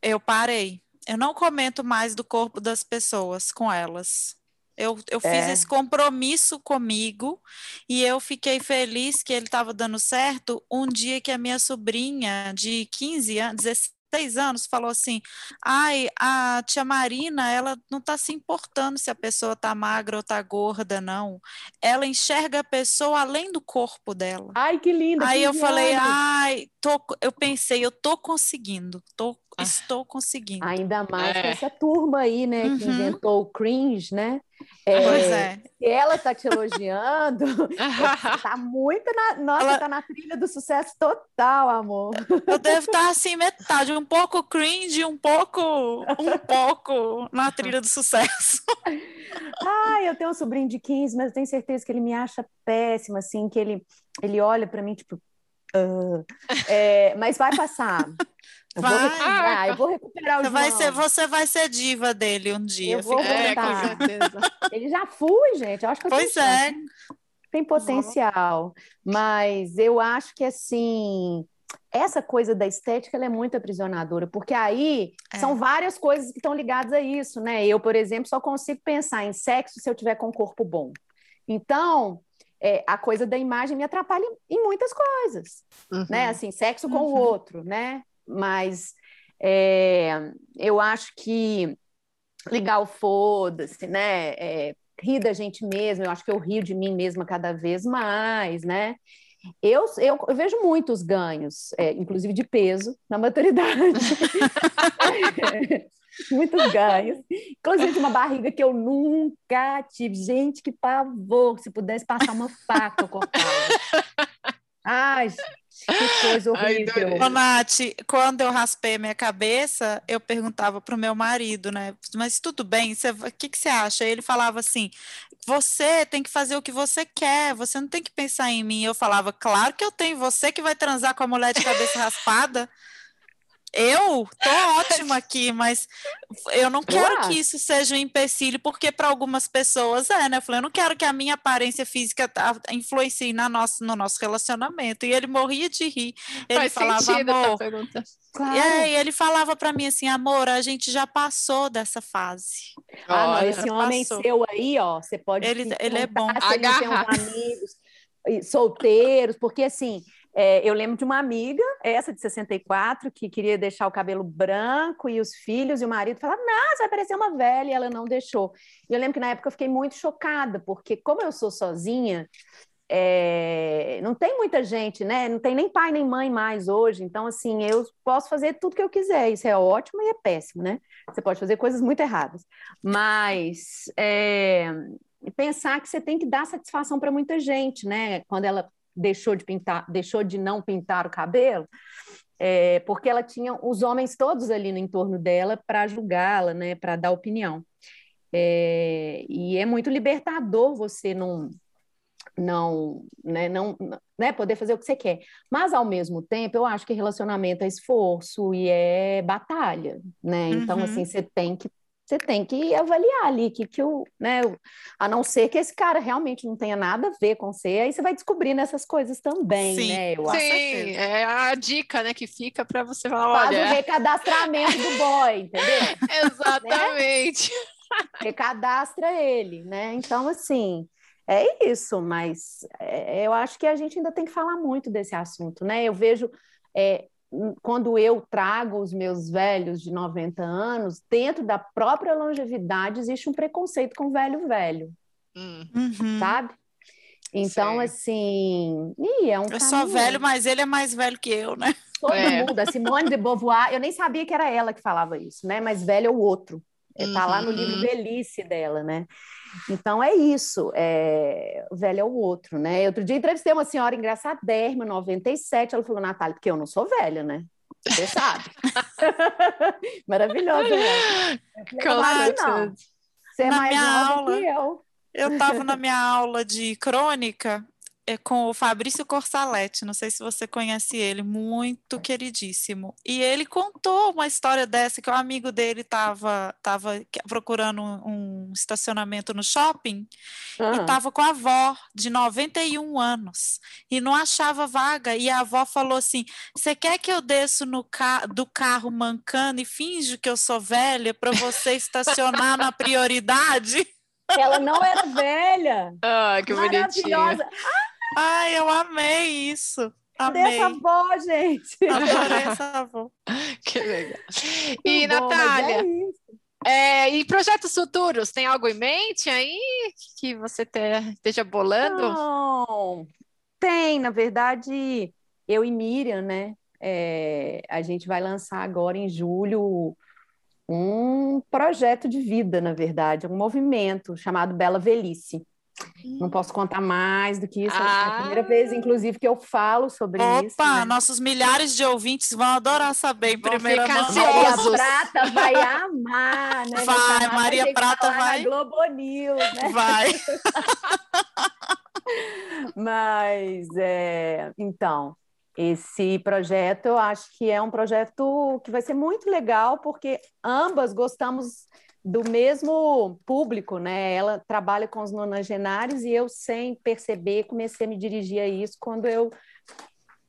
Eu parei. Eu não comento mais do corpo das pessoas com elas. Eu, eu é. fiz esse compromisso comigo e eu fiquei feliz que ele estava dando certo um dia que a minha sobrinha de 15 anos, seis anos, falou assim: ai, a tia Marina, ela não está se importando se a pessoa está magra ou está gorda, não. Ela enxerga a pessoa além do corpo dela. Ai, que linda! Aí eu falei, ai, tô, eu pensei, eu tô conseguindo, tô, ah. estou conseguindo. Ainda mais é. com essa turma aí, né, uhum. que inventou o cringe, né? É, pois é. Se ela está te elogiando, está muito na. Nossa, ela... tá na trilha do sucesso total, amor. Eu devo estar assim, metade, um pouco cringe, um pouco, um pouco na trilha do sucesso. Ai, eu tenho um sobrinho de 15, mas eu tenho certeza que ele me acha péssima, assim, que ele, ele olha para mim, tipo, Uh, é, mas vai passar. Eu vai. vou recuperar, eu vou recuperar o você vai ser Você vai ser diva dele um dia. Eu vou é, com certeza. Ele já fui, gente. Eu acho que eu pois é. Tem potencial. Uhum. Mas eu acho que assim. essa coisa da estética é muito aprisionadora, porque aí é. são várias coisas que estão ligadas a isso, né? Eu, por exemplo, só consigo pensar em sexo se eu tiver com um corpo bom. Então, é, a coisa da imagem me atrapalha em muitas coisas, uhum. né? Assim, sexo com uhum. o outro, né? Mas é, eu acho que ligar o foda-se, né? É, rir da gente mesmo, eu acho que eu rio de mim mesma cada vez mais, né? Eu, eu, eu vejo muitos ganhos, é, inclusive de peso, na maturidade. muitos ganhos. Inclusive de uma barriga que eu nunca tive. Gente, que pavor! Se pudesse passar uma faca, eu cortava. Ai, que coisa horrível. Ai, Nath, quando eu raspei minha cabeça, eu perguntava para o meu marido, né? Mas tudo bem, o que, que você acha? Ele falava assim: você tem que fazer o que você quer, você não tem que pensar em mim. Eu falava, claro que eu tenho, você que vai transar com a mulher de cabeça raspada. Eu tô ótima aqui, mas eu não quero que isso seja um empecilho, porque para algumas pessoas é, né? Eu falei, eu não quero que a minha aparência física influencie na nossa, no nosso relacionamento. E ele morria de rir. Ele Faz falava, amor. Claro. É, e ele falava para mim assim, amor, a gente já passou dessa fase. Ah, não, esse homem passou. seu aí, ó, você pode. Ele, ele é bom. Agarrar. amigos solteiros, porque assim é, eu lembro de uma amiga, essa de 64, que queria deixar o cabelo branco e os filhos e o marido falaram: você vai parecer uma velha, e ela não deixou. E eu lembro que na época eu fiquei muito chocada, porque como eu sou sozinha, é, não tem muita gente, né? Não tem nem pai nem mãe mais hoje. Então, assim, eu posso fazer tudo que eu quiser. Isso é ótimo e é péssimo, né? Você pode fazer coisas muito erradas. Mas é, pensar que você tem que dar satisfação para muita gente, né? Quando ela deixou de pintar, deixou de não pintar o cabelo, é, porque ela tinha os homens todos ali no entorno dela para julgá-la, né, para dar opinião. É, e é muito libertador você não não, né, não, né, poder fazer o que você quer. Mas ao mesmo tempo, eu acho que relacionamento é esforço e é batalha, né? Então uhum. assim, você tem que você tem que avaliar ali que, que o, né, a não ser que esse cara realmente não tenha nada a ver com você, aí você vai descobrir nessas coisas também, sim, né? Eu sim, é a dica, né, que fica para você falar, Faz olha... o recadastramento do boy, entendeu? Exatamente. Né? Recadastra ele, né? Então, assim, é isso, mas é, eu acho que a gente ainda tem que falar muito desse assunto, né? Eu vejo é, quando eu trago os meus velhos de 90 anos, dentro da própria longevidade existe um preconceito com velho velho, uhum. sabe? Então, Sim. assim, e é um Eu sou velho, mas ele é mais velho que eu, né? Todo é. mundo, a Simone de Beauvoir, eu nem sabia que era ela que falava isso, né? Mas velho é o outro. Está uhum. lá no livro uhum. Velhice dela, né? Então é isso, é... o velho é o outro, né? Outro dia entrevistei uma senhora engraçadérrima, 97, ela falou, Natália, porque eu não sou velha, né? Você sabe. Maravilhosa, né? Claro. Não. Você é na mais nova aula, que eu. Eu estava na minha aula de crônica é com o Fabrício Corsaletti, não sei se você conhece ele, muito queridíssimo. E ele contou uma história dessa que o amigo dele estava tava procurando um, estacionamento no shopping uhum. e estava com a avó de 91 anos e não achava vaga e a avó falou assim: "Você quer que eu desço no ca do carro mancando e finjo que eu sou velha para você estacionar na prioridade?" Ela não era velha. Ah, que bonitinha. Ai, eu amei isso. Amei. Dessa avó, gente. Adorei essa avó. Que legal. E, bom, Natália, é, e projetos futuros, tem algo em mente aí que você te, esteja bolando? Não, tem, na verdade, eu e Miriam, né? É, a gente vai lançar agora em julho um projeto de vida, na verdade, um movimento chamado Bela Velhice. Não posso contar mais do que isso. Ah. É a primeira vez, inclusive, que eu falo sobre Opa, isso. Opa, né? nossos milhares de ouvintes vão adorar saber em vão primeira mão. Maria Prata vai amar, né? Vai, Maria Prata vai. Globo News, né? Vai. Mas, é, então, esse projeto eu acho que é um projeto que vai ser muito legal, porque ambas gostamos do mesmo público, né? Ela trabalha com os nonagenários e eu, sem perceber, comecei a me dirigir a isso quando eu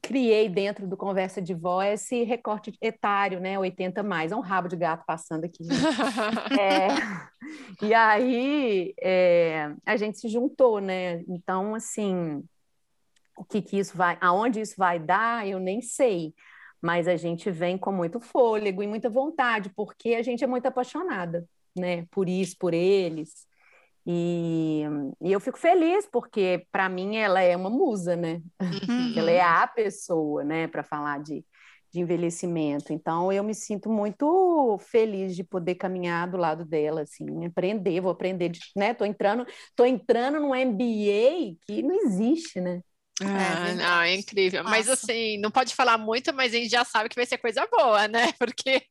criei dentro do Conversa de Vó esse recorte etário, né? 80 mais. É um rabo de gato passando aqui. É, e aí é, a gente se juntou, né? Então, assim, o que, que isso vai, aonde isso vai dar, eu nem sei. Mas a gente vem com muito fôlego e muita vontade, porque a gente é muito apaixonada, né? Por isso, por eles. E, e eu fico feliz porque para mim ela é uma musa, né? Uhum. ela é a pessoa, né, para falar de, de envelhecimento. Então eu me sinto muito feliz de poder caminhar do lado dela, assim, aprender, vou aprender, de, né? Tô entrando, tô entrando num MBA que não existe, né? Ah, é, não, é incrível. Nossa. Mas assim, não pode falar muito, mas a gente já sabe que vai ser coisa boa, né? Porque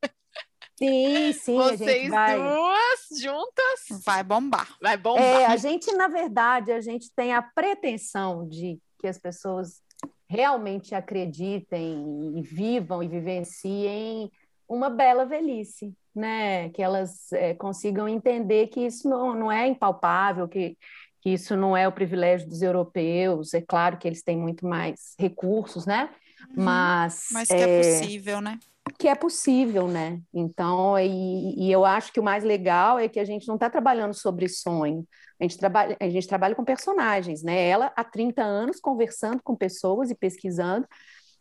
Sim, sim. Vocês vai... duas juntas. Vai bombar. Vai bombar. É, a gente, na verdade, a gente tem a pretensão de que as pessoas realmente acreditem e vivam e vivenciem uma bela velhice, né? Que elas é, consigam entender que isso não, não é impalpável, que, que isso não é o privilégio dos europeus. É claro que eles têm muito mais recursos, né? Uhum. Mas, Mas que é, é possível, né? que é possível, né? Então, e, e, eu acho que o mais legal é que a gente não está trabalhando sobre sonho, a gente, trabalha, a gente trabalha com personagens, né? Ela há 30 anos conversando com pessoas e pesquisando,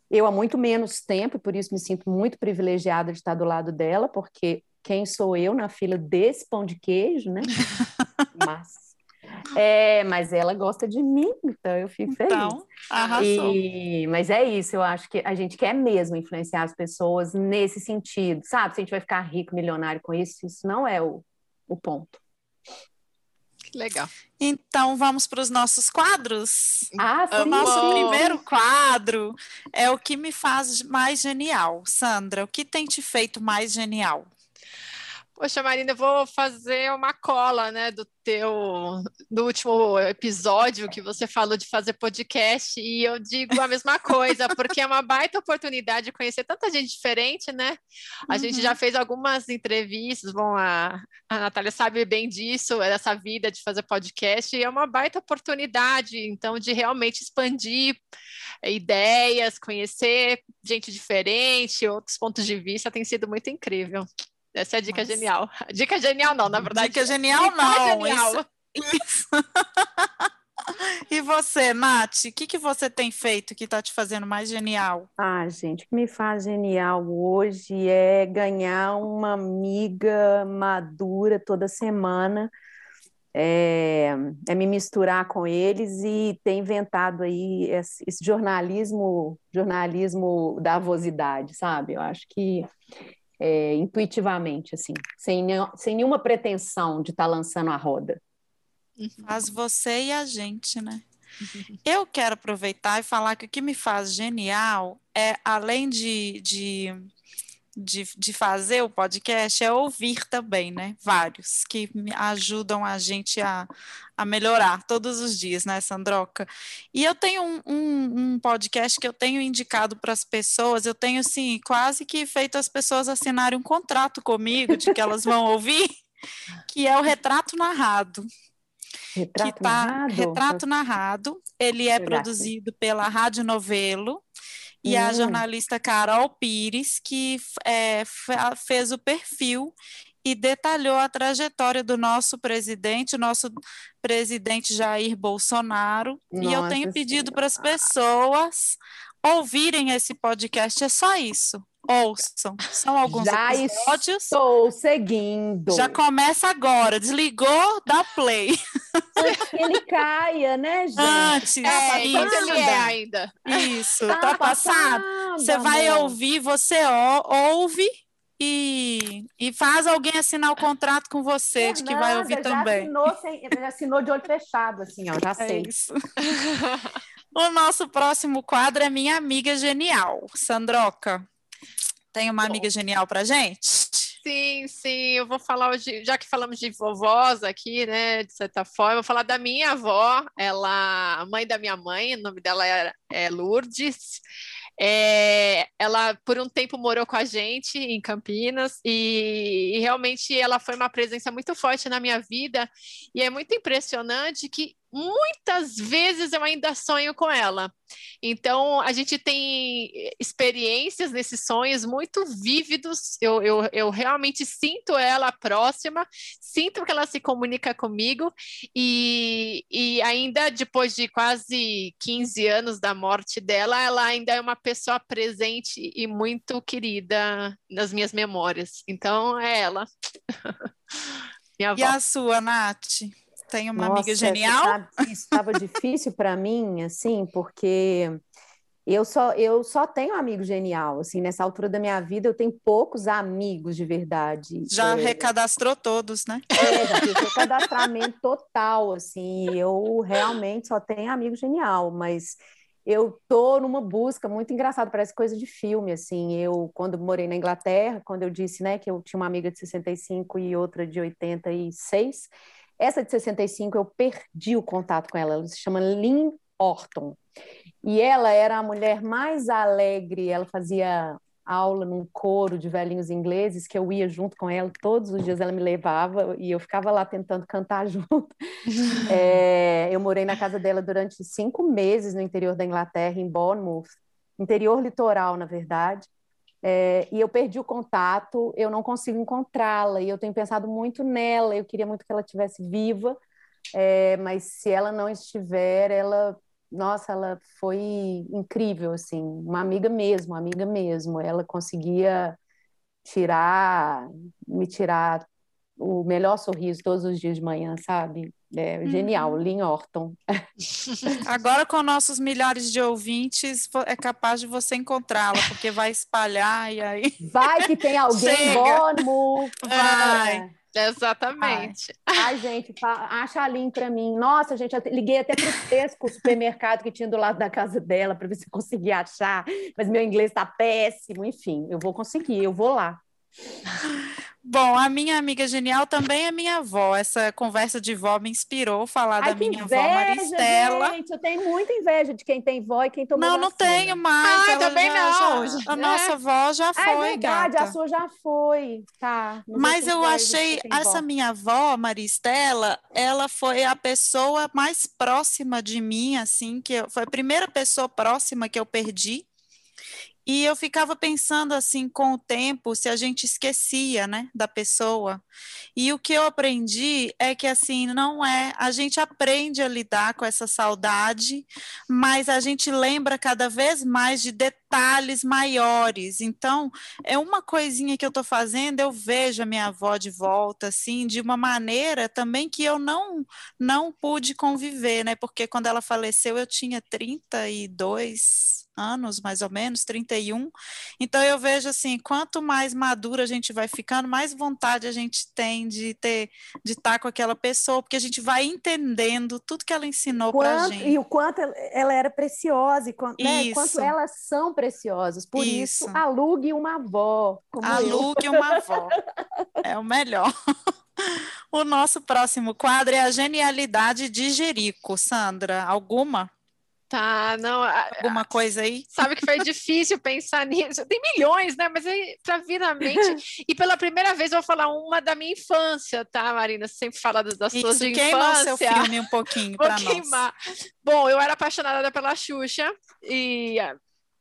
eu há muito menos tempo, e por isso me sinto muito privilegiada de estar do lado dela, porque quem sou eu na fila desse pão de queijo, né? Mas é, mas ela gosta de mim, então eu fico feliz. Então, arrasou. E, mas é isso, eu acho que a gente quer mesmo influenciar as pessoas nesse sentido, sabe? Se a gente vai ficar rico, milionário com isso, isso não é o, o ponto. Legal. Então vamos para os nossos quadros. Ah, sim. O nosso primeiro quadro é o que me faz mais genial. Sandra, o que tem te feito mais genial? Poxa, Marina, eu vou fazer uma cola, né, do teu, do último episódio que você falou de fazer podcast, e eu digo a mesma coisa, porque é uma baita oportunidade de conhecer tanta gente diferente, né? A uhum. gente já fez algumas entrevistas, bom, a, a Natália sabe bem disso, dessa vida de fazer podcast, e é uma baita oportunidade, então, de realmente expandir ideias, conhecer gente diferente, outros pontos de vista, tem sido muito incrível. Essa é a dica Nossa. genial. Dica genial não, na verdade. Dica genial dica não. Genial. Isso. isso. e você, Nath, o que, que você tem feito que está te fazendo mais genial? Ah, gente, o que me faz genial hoje é ganhar uma amiga madura toda semana, é, é me misturar com eles e ter inventado aí esse, esse jornalismo, jornalismo da avosidade, sabe? Eu acho que é, intuitivamente, assim, sem, sem nenhuma pretensão de estar tá lançando a roda. Faz você e a gente, né? Eu quero aproveitar e falar que o que me faz genial é, além de, de de, de fazer o podcast é ouvir também, né? Vários que me ajudam a gente a, a melhorar todos os dias, né, Sandroca? E eu tenho um, um, um podcast que eu tenho indicado para as pessoas, eu tenho, assim, quase que feito as pessoas assinarem um contrato comigo de que elas vão ouvir, que é o Retrato Narrado. Retrato tá, narrado? Retrato narrado. Ele é produzido pela Rádio Novelo e a hum. jornalista Carol Pires, que é, fez o perfil e detalhou a trajetória do nosso presidente, o nosso presidente Jair Bolsonaro. Nossa e eu tenho pedido para as pessoas ouvirem esse podcast, é só isso. Ouçam, são alguns Já episódios. Estou seguindo. Já começa agora, desligou, dá play. Antes que ele caia, né, gente? Antes, é, é isso. ele é ainda. Isso, tá, tá passado. Você vai ouvir, você ouve e, e faz alguém assinar o contrato com você, é de que vai ouvir já também. Assinou, sem, já assinou de olho fechado, assim, ó, já é sei. Isso. o nosso próximo quadro é Minha Amiga Genial. Sandroca, tem uma amiga genial para gente? Sim, sim, eu vou falar hoje, já que falamos de vovós aqui, né, de certa forma, eu vou falar da minha avó, ela, mãe da minha mãe, o nome dela é, é Lourdes, é, ela por um tempo morou com a gente em Campinas e, e, realmente ela foi uma presença muito forte na minha vida e é muito impressionante que muitas vezes eu ainda sonho com ela. Então, a gente tem experiências nesses sonhos muito vívidos. Eu, eu, eu realmente sinto ela próxima, sinto que ela se comunica comigo, e, e ainda depois de quase 15 anos da morte dela, ela ainda é uma pessoa presente e muito querida nas minhas memórias. Então, é ela. e a sua, Nath? Tem uma Nossa, amiga genial? Sabe, isso estava difícil para mim, assim, porque eu só, eu só tenho amigo genial, assim, nessa altura da minha vida eu tenho poucos amigos de verdade. Já é, recadastrou todos, né? É, já fiz recadastramento total, assim, eu realmente só tenho amigo genial, mas eu tô numa busca muito engraçada, parece coisa de filme, assim, eu, quando morei na Inglaterra, quando eu disse, né, que eu tinha uma amiga de 65 e outra de 86, essa de 65 eu perdi o contato com ela, ela se chama Lynn Orton. E ela era a mulher mais alegre, ela fazia aula num coro de velhinhos ingleses que eu ia junto com ela, todos os dias ela me levava e eu ficava lá tentando cantar junto. é, eu morei na casa dela durante cinco meses no interior da Inglaterra, em Bournemouth, interior litoral, na verdade. É, e eu perdi o contato, eu não consigo encontrá-la, e eu tenho pensado muito nela, eu queria muito que ela estivesse viva, é, mas se ela não estiver, ela, nossa, ela foi incrível, assim, uma amiga mesmo, amiga mesmo, ela conseguia tirar, me tirar o melhor sorriso todos os dias de manhã, sabe? É uhum. genial, Lynn Orton. Agora, com nossos milhares de ouvintes, é capaz de você encontrá-la, porque vai espalhar e aí. Vai que tem alguém bom. Vai. Exatamente. Ai, Ai gente, acha a Lin para mim. Nossa, gente, eu liguei até para o Tesco, supermercado que tinha do lado da casa dela, para ver se eu conseguia achar, mas meu inglês está péssimo. Enfim, eu vou conseguir, eu vou lá. Bom, a minha amiga genial também é minha avó. Essa conversa de vó me inspirou a falar Ai, da minha inveja, avó Maristela. Gente, eu tenho muita inveja de quem tem vó e quem tomou Não, vacina. não tenho mais. Ah, também já, não. Já, a nossa avó já foi, ah, é verdade, gata. a sua já foi. Tá. Mas eu achei essa vó. minha avó, Maristela, ela foi a pessoa mais próxima de mim, assim, que eu, foi a primeira pessoa próxima que eu perdi e eu ficava pensando assim, com o tempo, se a gente esquecia, né, da pessoa. E o que eu aprendi é que assim, não é, a gente aprende a lidar com essa saudade, mas a gente lembra cada vez mais de detalhes maiores. Então, é uma coisinha que eu estou fazendo, eu vejo a minha avó de volta assim, de uma maneira também que eu não não pude conviver, né? Porque quando ela faleceu eu tinha 32 anos, mais ou menos, 31. Então eu vejo assim, quanto mais madura a gente vai ficando, mais vontade a gente tem de ter, de estar com aquela pessoa, porque a gente vai entendendo tudo que ela ensinou para gente. E o quanto ela era preciosa, e quanto, né, quanto elas são preciosas. Por isso, isso alugue uma avó. alugue eu. uma avó. É o melhor. O nosso próximo quadro é a genialidade de Jerico. Sandra, alguma? Tá, não. Alguma coisa aí? Sabe que foi difícil pensar nisso. Tem milhões, né? Mas aí para vir na mente. E pela primeira vez eu vou falar uma da minha infância, tá, Marina? Você sempre fala das Isso, suas de infância. seu filme um pouquinho para nós. Bom, eu era apaixonada pela Xuxa e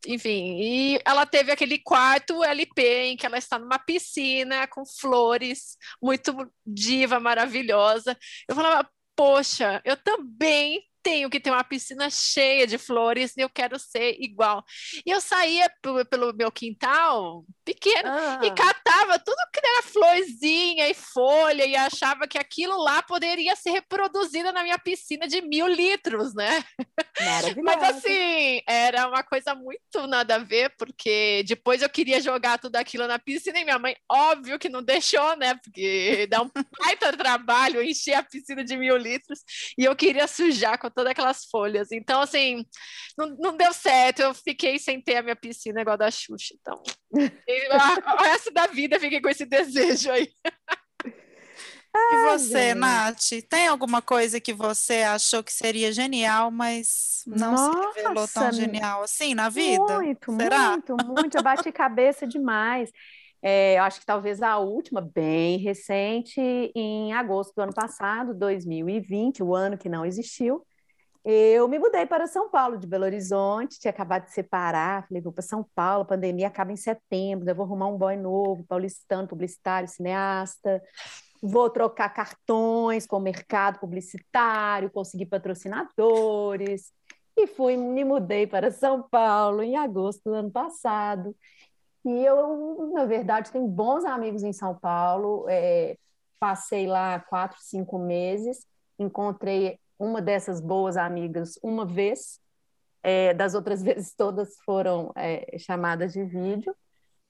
enfim, e ela teve aquele quarto LP em que ela está numa piscina com flores, muito diva, maravilhosa. Eu falava, poxa, eu também tenho que ter uma piscina cheia de flores e eu quero ser igual. E eu saía pelo meu quintal pequeno ah. e catava tudo que era florzinha e folha e achava que aquilo lá poderia ser reproduzido na minha piscina de mil litros, né? Mas assim, era uma coisa muito nada a ver, porque depois eu queria jogar tudo aquilo na piscina e minha mãe, óbvio que não deixou, né? Porque dá um baita trabalho encher a piscina de mil litros e eu queria sujar com todas aquelas folhas. Então, assim, não, não deu certo. Eu fiquei sem ter a minha piscina igual da Xuxa. Então, o resto da vida fiquei com esse desejo aí. E você, gente. Nath, tem alguma coisa que você achou que seria genial, mas não Nossa, se revelou tão genial assim na vida? Muito, Será? muito, muito. Eu bati cabeça demais. É, eu acho que talvez a última, bem recente, em agosto do ano passado, 2020, o ano que não existiu, eu me mudei para São Paulo, de Belo Horizonte, tinha acabado de separar, falei, vou para São Paulo, a pandemia acaba em setembro, eu vou arrumar um boy novo, paulistano, publicitário, cineasta, vou trocar cartões com o mercado publicitário, conseguir patrocinadores, e fui, me mudei para São Paulo em agosto do ano passado, e eu, na verdade, tenho bons amigos em São Paulo, é, passei lá quatro, cinco meses, encontrei uma dessas boas amigas uma vez, é, das outras vezes todas foram é, chamadas de vídeo.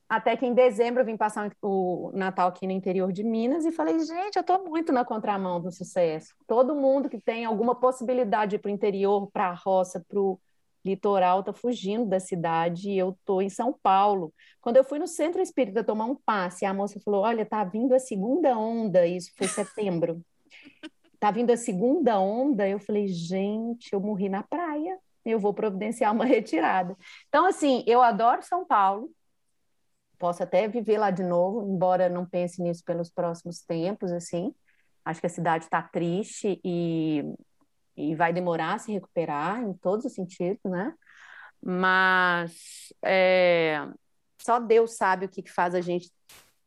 Até que em dezembro eu vim passar o Natal aqui no interior de Minas e falei, gente, eu estou muito na contramão do sucesso. Todo mundo que tem alguma possibilidade para o interior, para a roça, para o litoral, está fugindo da cidade e eu estou em São Paulo. Quando eu fui no centro espírita tomar um passe, a moça falou, olha, tá vindo a segunda onda, isso foi setembro tá vindo a segunda onda, eu falei, gente, eu morri na praia, eu vou providenciar uma retirada. Então, assim, eu adoro São Paulo, posso até viver lá de novo, embora não pense nisso pelos próximos tempos, assim, acho que a cidade está triste e, e vai demorar a se recuperar em todos os sentidos, né? Mas é, só Deus sabe o que, que faz a gente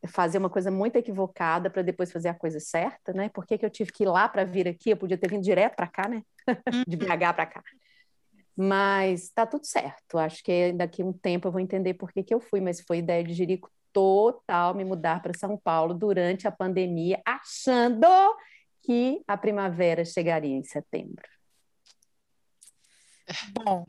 fazer uma coisa muito equivocada para depois fazer a coisa certa, né? Por que, que eu tive que ir lá para vir aqui? Eu podia ter vindo direto para cá, né? De BH para cá. Mas tá tudo certo. Acho que daqui a um tempo eu vou entender por que, que eu fui, mas foi ideia de Jerico total me mudar para São Paulo durante a pandemia, achando que a primavera chegaria em setembro. Bom,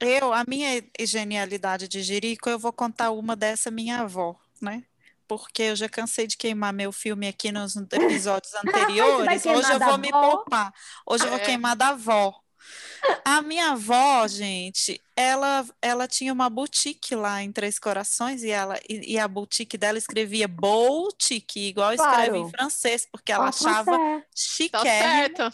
eu, a minha genialidade de Jerico, eu vou contar uma dessa minha avó, né? Porque eu já cansei de queimar meu filme aqui nos episódios anteriores. Hoje eu vou me poupar. Hoje eu vou é. queimar da avó. A minha avó, gente, ela, ela tinha uma boutique lá em Três Corações e, ela, e, e a boutique dela escrevia boutique, igual escreve claro. em francês, porque ela achava chique. Tá certo.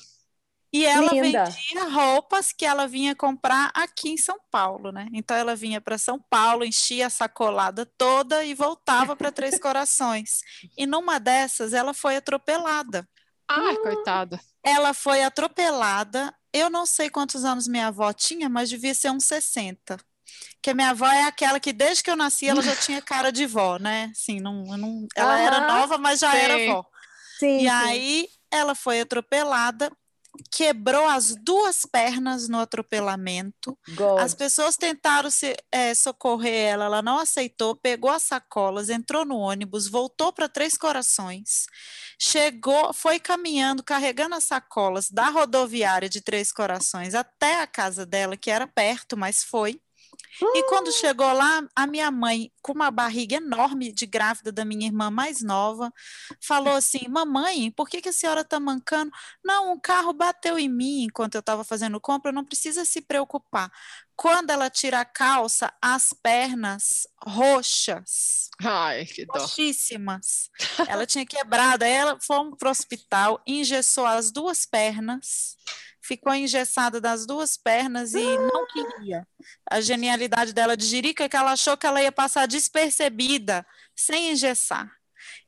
E ela Linda. vendia roupas que ela vinha comprar aqui em São Paulo, né? Então ela vinha para São Paulo, enchia a sacolada toda e voltava para Três Corações. E numa dessas ela foi atropelada. Ai, coitada. Ela foi atropelada. Eu não sei quantos anos minha avó tinha, mas devia ser uns 60. Que minha avó é aquela que desde que eu nasci ela já tinha cara de vó, né? Sim, não, não ela era nova, mas já sim. era vó. Sim, e sim. aí ela foi atropelada quebrou as duas pernas no atropelamento. God. As pessoas tentaram se, é, socorrer ela, ela não aceitou, pegou as sacolas, entrou no ônibus, voltou para Três Corações, chegou, foi caminhando, carregando as sacolas da rodoviária de Três Corações até a casa dela, que era perto, mas foi. E quando chegou lá, a minha mãe, com uma barriga enorme de grávida da minha irmã mais nova, falou assim: Mamãe, por que, que a senhora está mancando? Não, um carro bateu em mim enquanto eu estava fazendo compra, não precisa se preocupar. Quando ela tira a calça, as pernas roxas. Ai, que dó. Roxíssimas. Ela tinha quebrado. Aí ela foi para o hospital, engessou as duas pernas ficou engessada das duas pernas e não queria. A genialidade dela de Jirica é que ela achou que ela ia passar despercebida, sem engessar.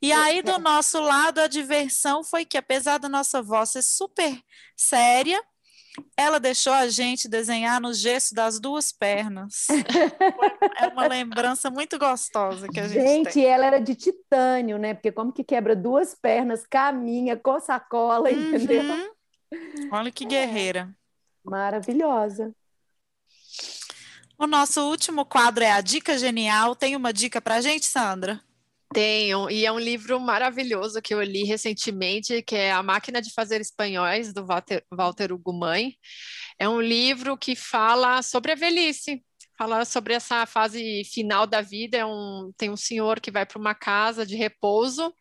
E aí, do nosso lado, a diversão foi que, apesar da nossa voz ser super séria, ela deixou a gente desenhar no gesso das duas pernas. é uma lembrança muito gostosa que a gente, gente tem. ela era de titânio, né? Porque como que quebra duas pernas, caminha com sacola, uhum. entendeu? Olha que guerreira. Maravilhosa. O nosso último quadro é a Dica Genial. Tem uma dica para a gente, Sandra? Tenho, e é um livro maravilhoso que eu li recentemente, que é A Máquina de Fazer Espanhóis, do Walter, Walter Ugumãe. É um livro que fala sobre a velhice, fala sobre essa fase final da vida. É um, tem um senhor que vai para uma casa de repouso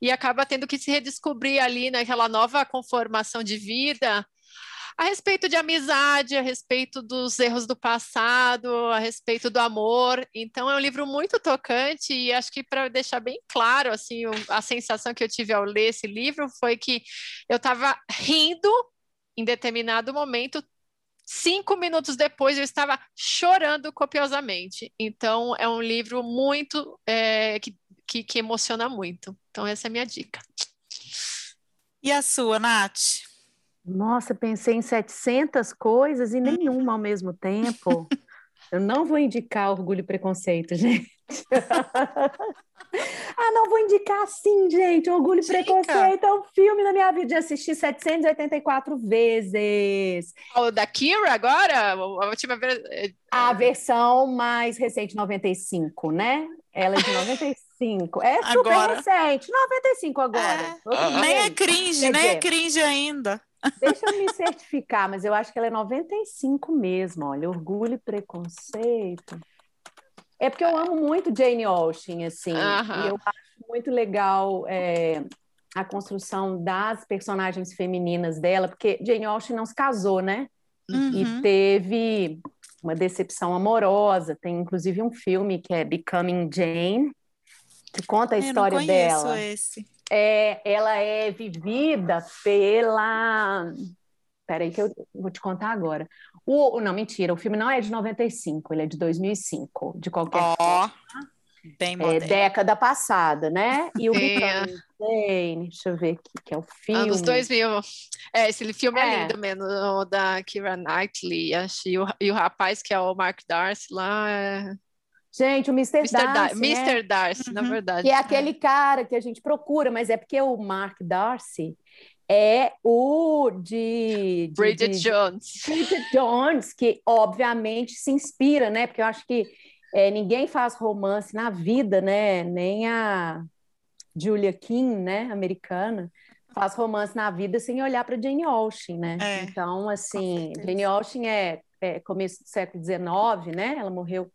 e acaba tendo que se redescobrir ali naquela nova conformação de vida a respeito de amizade, a respeito dos erros do passado, a respeito do amor. Então é um livro muito tocante e acho que para deixar bem claro assim, a sensação que eu tive ao ler esse livro foi que eu estava rindo em determinado momento, Cinco minutos depois eu estava chorando copiosamente. Então, é um livro muito é, que que, que emociona muito. Então, essa é a minha dica. E a sua, Nath? Nossa, pensei em 700 coisas e nenhuma ao mesmo tempo. Eu não vou indicar Orgulho e Preconceito, gente. ah, não vou indicar sim, gente. Orgulho e Preconceito é um filme na minha vida. Já assisti 784 vezes. O da Kira agora? A última vez. É, a versão mais recente, 95, né? Ela é de 95. É super agora... recente, 95 agora. É. Nem é cringe, nem é cringe ainda. Deixa eu me certificar, mas eu acho que ela é 95 mesmo, olha, orgulho e preconceito. É porque eu amo muito Jane Austen, assim, e eu acho muito legal é, a construção das personagens femininas dela, porque Jane Austen não se casou, né? Uhum. E teve uma decepção amorosa. Tem inclusive um filme que é Becoming Jane, que conta a história eu não dela. Esse. É, ela é vivida pela. Peraí, que eu vou te contar agora. O, não, mentira, o filme não é de 95, ele é de 2005, de qualquer oh, forma. Bem é, década passada, né? E o Jane, deixa eu ver aqui, que é o filme. Anos 2000. É, esse filme é, é lindo mesmo, da Kira Knightley, acho, e o, e o rapaz que é o Mark Darcy lá. É... Gente, o Mr. Mr. Darcy. Né? Mr. Darcy, uhum. na verdade. Que é aquele cara que a gente procura, mas é porque o Mark Darcy é o de, de Bridget de, Jones. Bridget Jones, que obviamente se inspira, né? Porque eu acho que é, ninguém faz romance na vida, né? Nem a Julia King, né? Americana, faz romance na vida sem olhar para Jane Austen, né? É, então, assim, Jane Austen é, é começo do século XIX, né? Ela morreu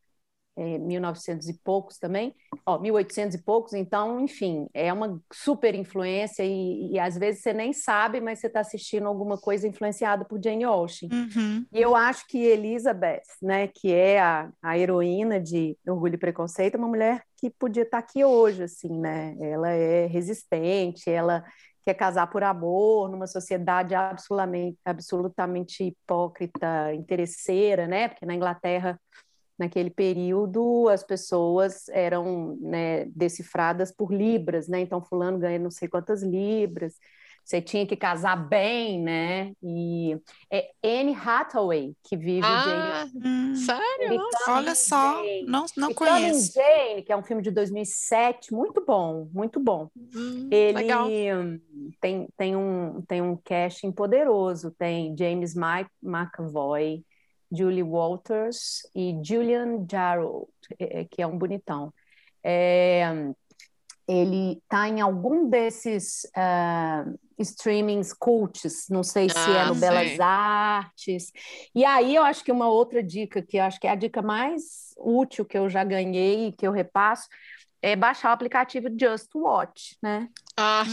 é, 1900 e poucos também, ó, 1800 e poucos, então, enfim, é uma super influência e, e às vezes você nem sabe, mas você está assistindo alguma coisa influenciada por Jane Austen. Uhum. E eu acho que Elizabeth, né, que é a, a heroína de Orgulho e Preconceito, é uma mulher que podia estar tá aqui hoje, assim, né? Ela é resistente, ela quer casar por amor numa sociedade absolutamente, absolutamente hipócrita, interesseira, né? Porque na Inglaterra naquele período as pessoas eram né, decifradas por libras, né? Então fulano ganha não sei quantas libras. Você tinha que casar bem, né? E é Anne Hathaway que vive ah, Jane. Hum, sério? Olha só, Jane. não, não conheço. Jane, que é um filme de 2007, muito bom, muito bom. Hum, Ele legal. tem, tem um tem um casting poderoso, tem James McAvoy, Julie Walters e Julian Jarrold, é, é, que é um bonitão. É, ele está em algum desses uh, streamings cults, não sei se é ah, é no Belas Artes. E aí eu acho que uma outra dica, que eu acho que é a dica mais útil que eu já ganhei, que eu repasso, é baixar o aplicativo Just Watch, né? Ah,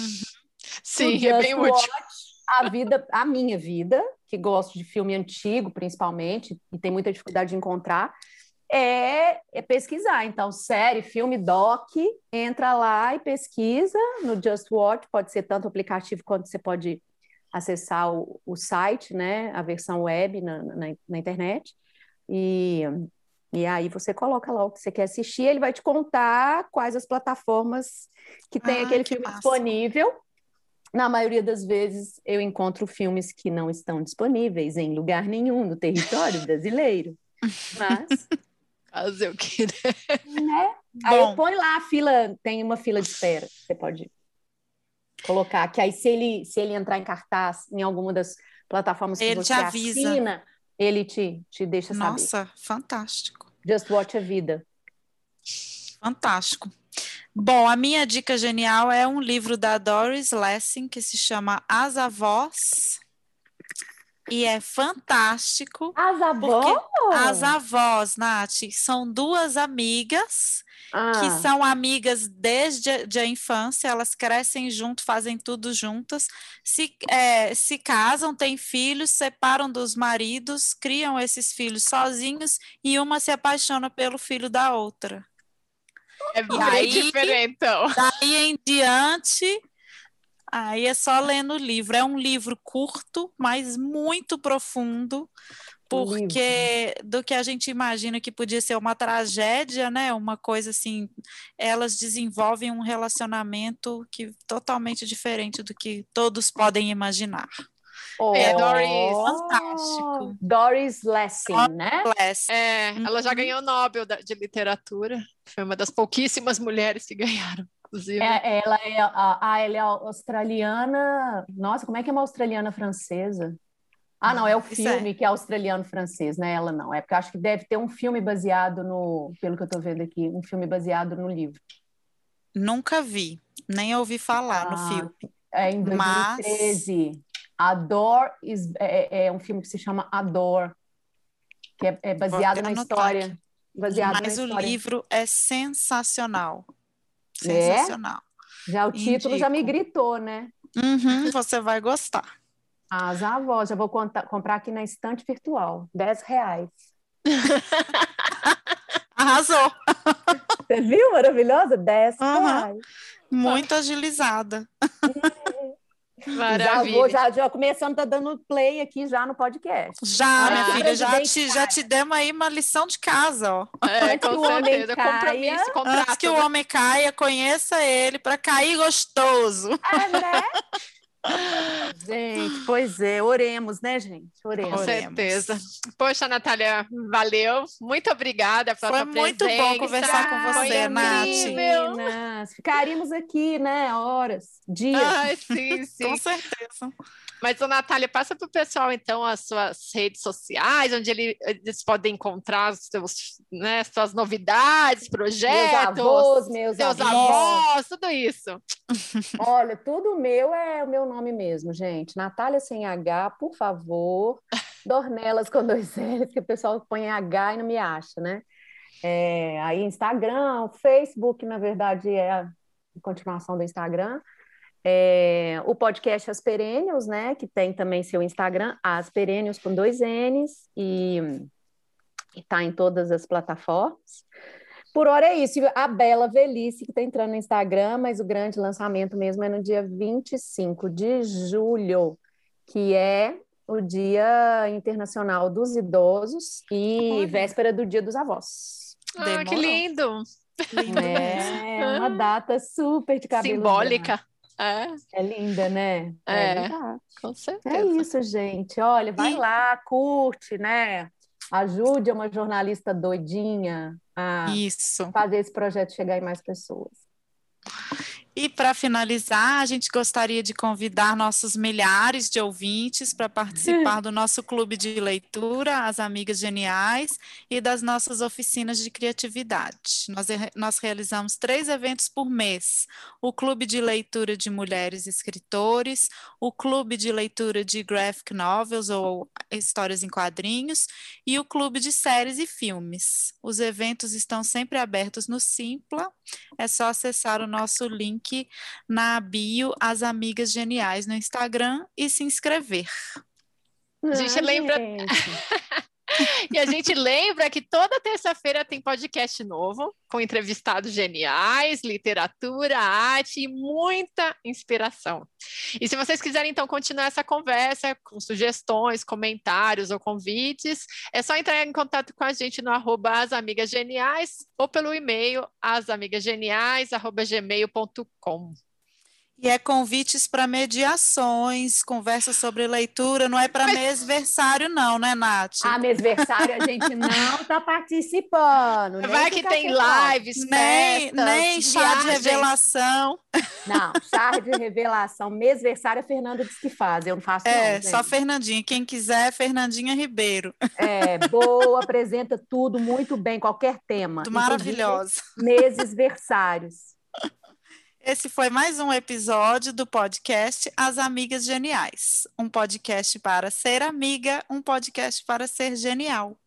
sim, é bem útil. Watch, a vida, a minha vida, que gosto de filme antigo, principalmente, e tem muita dificuldade de encontrar, é, é, pesquisar. Então, série, filme, doc, entra lá e pesquisa no Just Watch, pode ser tanto aplicativo quanto você pode acessar o, o site, né, a versão web na, na, na, internet, e, e aí você coloca lá o que você quer assistir, ele vai te contar quais as plataformas que tem ah, aquele que filme massa. disponível, na maioria das vezes, eu encontro filmes que não estão disponíveis em lugar nenhum no território brasileiro. Mas. Fazer o que, né? né? Aí põe lá a fila, tem uma fila de espera. Você pode colocar, que aí se ele, se ele entrar em cartaz em alguma das plataformas que ele você te avisa. assina, ele te, te deixa Nossa, saber. Nossa, fantástico. Just Watch a Vida. Fantástico. Bom, a minha dica genial é um livro da Doris Lessing que se chama As Avós. E é fantástico. As avós? As avós, Nath, são duas amigas ah. que são amigas desde a, a infância, elas crescem junto, fazem tudo juntas, se, é, se casam, têm filhos, separam dos maridos, criam esses filhos sozinhos e uma se apaixona pelo filho da outra. É bem aí, diferente. Então. Daí em diante, aí é só lendo o livro. É um livro curto, mas muito profundo, porque do que a gente imagina que podia ser uma tragédia, né? Uma coisa assim, elas desenvolvem um relacionamento que totalmente diferente do que todos podem imaginar. Oh, é Doris. Fantástico. Doris Lessing, Doris né? Lessing. É, uhum. ela já ganhou o Nobel de literatura. Foi uma das pouquíssimas mulheres que ganharam. Inclusive. É, ela é a, ela é australiana. Nossa, como é que é uma australiana francesa? Ah, não, é o é. filme é. que é australiano-francês, né? Ela não. É porque acho que deve ter um filme baseado no, pelo que eu estou vendo aqui, um filme baseado no livro. Nunca vi, nem ouvi falar ah, no filme. É em 2013. Mas... Adore is, é, é, um filme que se chama Adore, que é, é baseado na história. Baseado Mas na o história. livro é sensacional. É? Sensacional. Já o título Indico. já me gritou, né? Uhum, você vai gostar. As avós, já vou contar, comprar aqui na estante virtual, 10 reais. Arrasou! Você viu? Maravilhosa? 10 uhum. reais. Muito agilizada. Maravilha. Já, vou, já, já começando, tá dando play aqui já no podcast. Já, minha filha, já te, já te demos aí uma lição de casa, ó. É, com o certeza, caia, compromisso, contrato. Antes que o homem caia, conheça ele para cair gostoso. É, né? Gente, pois é, oremos, né, gente? Oremos. Com certeza. Poxa, Natália, valeu. Muito obrigada pela Foi muito presença. bom conversar com você, Nath. Meninas, ficaríamos aqui, né, horas, dias. Ai, sim, sim. com certeza. Mas, Natália, passa para o pessoal, então, as suas redes sociais, onde eles podem encontrar os seus, né, suas novidades, projetos. Meus avós, meus seus avós. avós, tudo isso. Olha, tudo meu é o meu nome mesmo, gente. Natália sem H, por favor. Dornelas com dois L's, que o pessoal põe H e não me acha, né? É, aí Instagram, Facebook, na verdade, é a continuação do Instagram. É, o podcast As Perênios, né, que tem também seu Instagram, As Perênios com dois N's, e está em todas as plataformas. Por hora é isso. A Bela Velhice, que está entrando no Instagram, mas o grande lançamento mesmo é no dia 25 de julho, que é o Dia Internacional dos Idosos e Olha. véspera do Dia dos Avós. Ah, que lindo! lindo é uma data super de cabelo Simbólica. Branco. É. é linda, né? É, é com certeza. É isso, gente. Olha, vai e... lá, curte, né? Ajude uma jornalista doidinha a isso. fazer esse projeto chegar em mais pessoas. E para finalizar, a gente gostaria de convidar nossos milhares de ouvintes para participar do nosso clube de leitura, as Amigas Geniais, e das nossas oficinas de criatividade. Nós, nós realizamos três eventos por mês: o Clube de Leitura de Mulheres Escritores, o Clube de Leitura de Graphic Novels ou Histórias em Quadrinhos e o Clube de Séries e Filmes. Os eventos estão sempre abertos no Simpla, é só acessar o nosso link link na bio As Amigas Geniais no Instagram e se inscrever. A gente ah, lembra. e a gente lembra que toda terça-feira tem podcast novo, com entrevistados geniais, literatura, arte e muita inspiração. E se vocês quiserem, então, continuar essa conversa com sugestões, comentários ou convites, é só entrar em contato com a gente no arroba asamigasgeniais ou pelo e-mail asamigasgeniais.gmail.com. E é convites para mediações, conversa sobre leitura, não é para Mas... mesversário, não, né, Nath? Ah, mesversário a gente não está participando. Vai que tem lives, nem, festas, nem chá de revelação. Não, chá de revelação, mesversário, a Fernanda diz que faz, eu não faço É, não, só Fernandinha, quem quiser, Fernandinha Ribeiro. É, boa, apresenta tudo muito bem, qualquer tema. Maravilhosa. Meses versários. Esse foi mais um episódio do podcast As Amigas Geniais. Um podcast para ser amiga, um podcast para ser genial.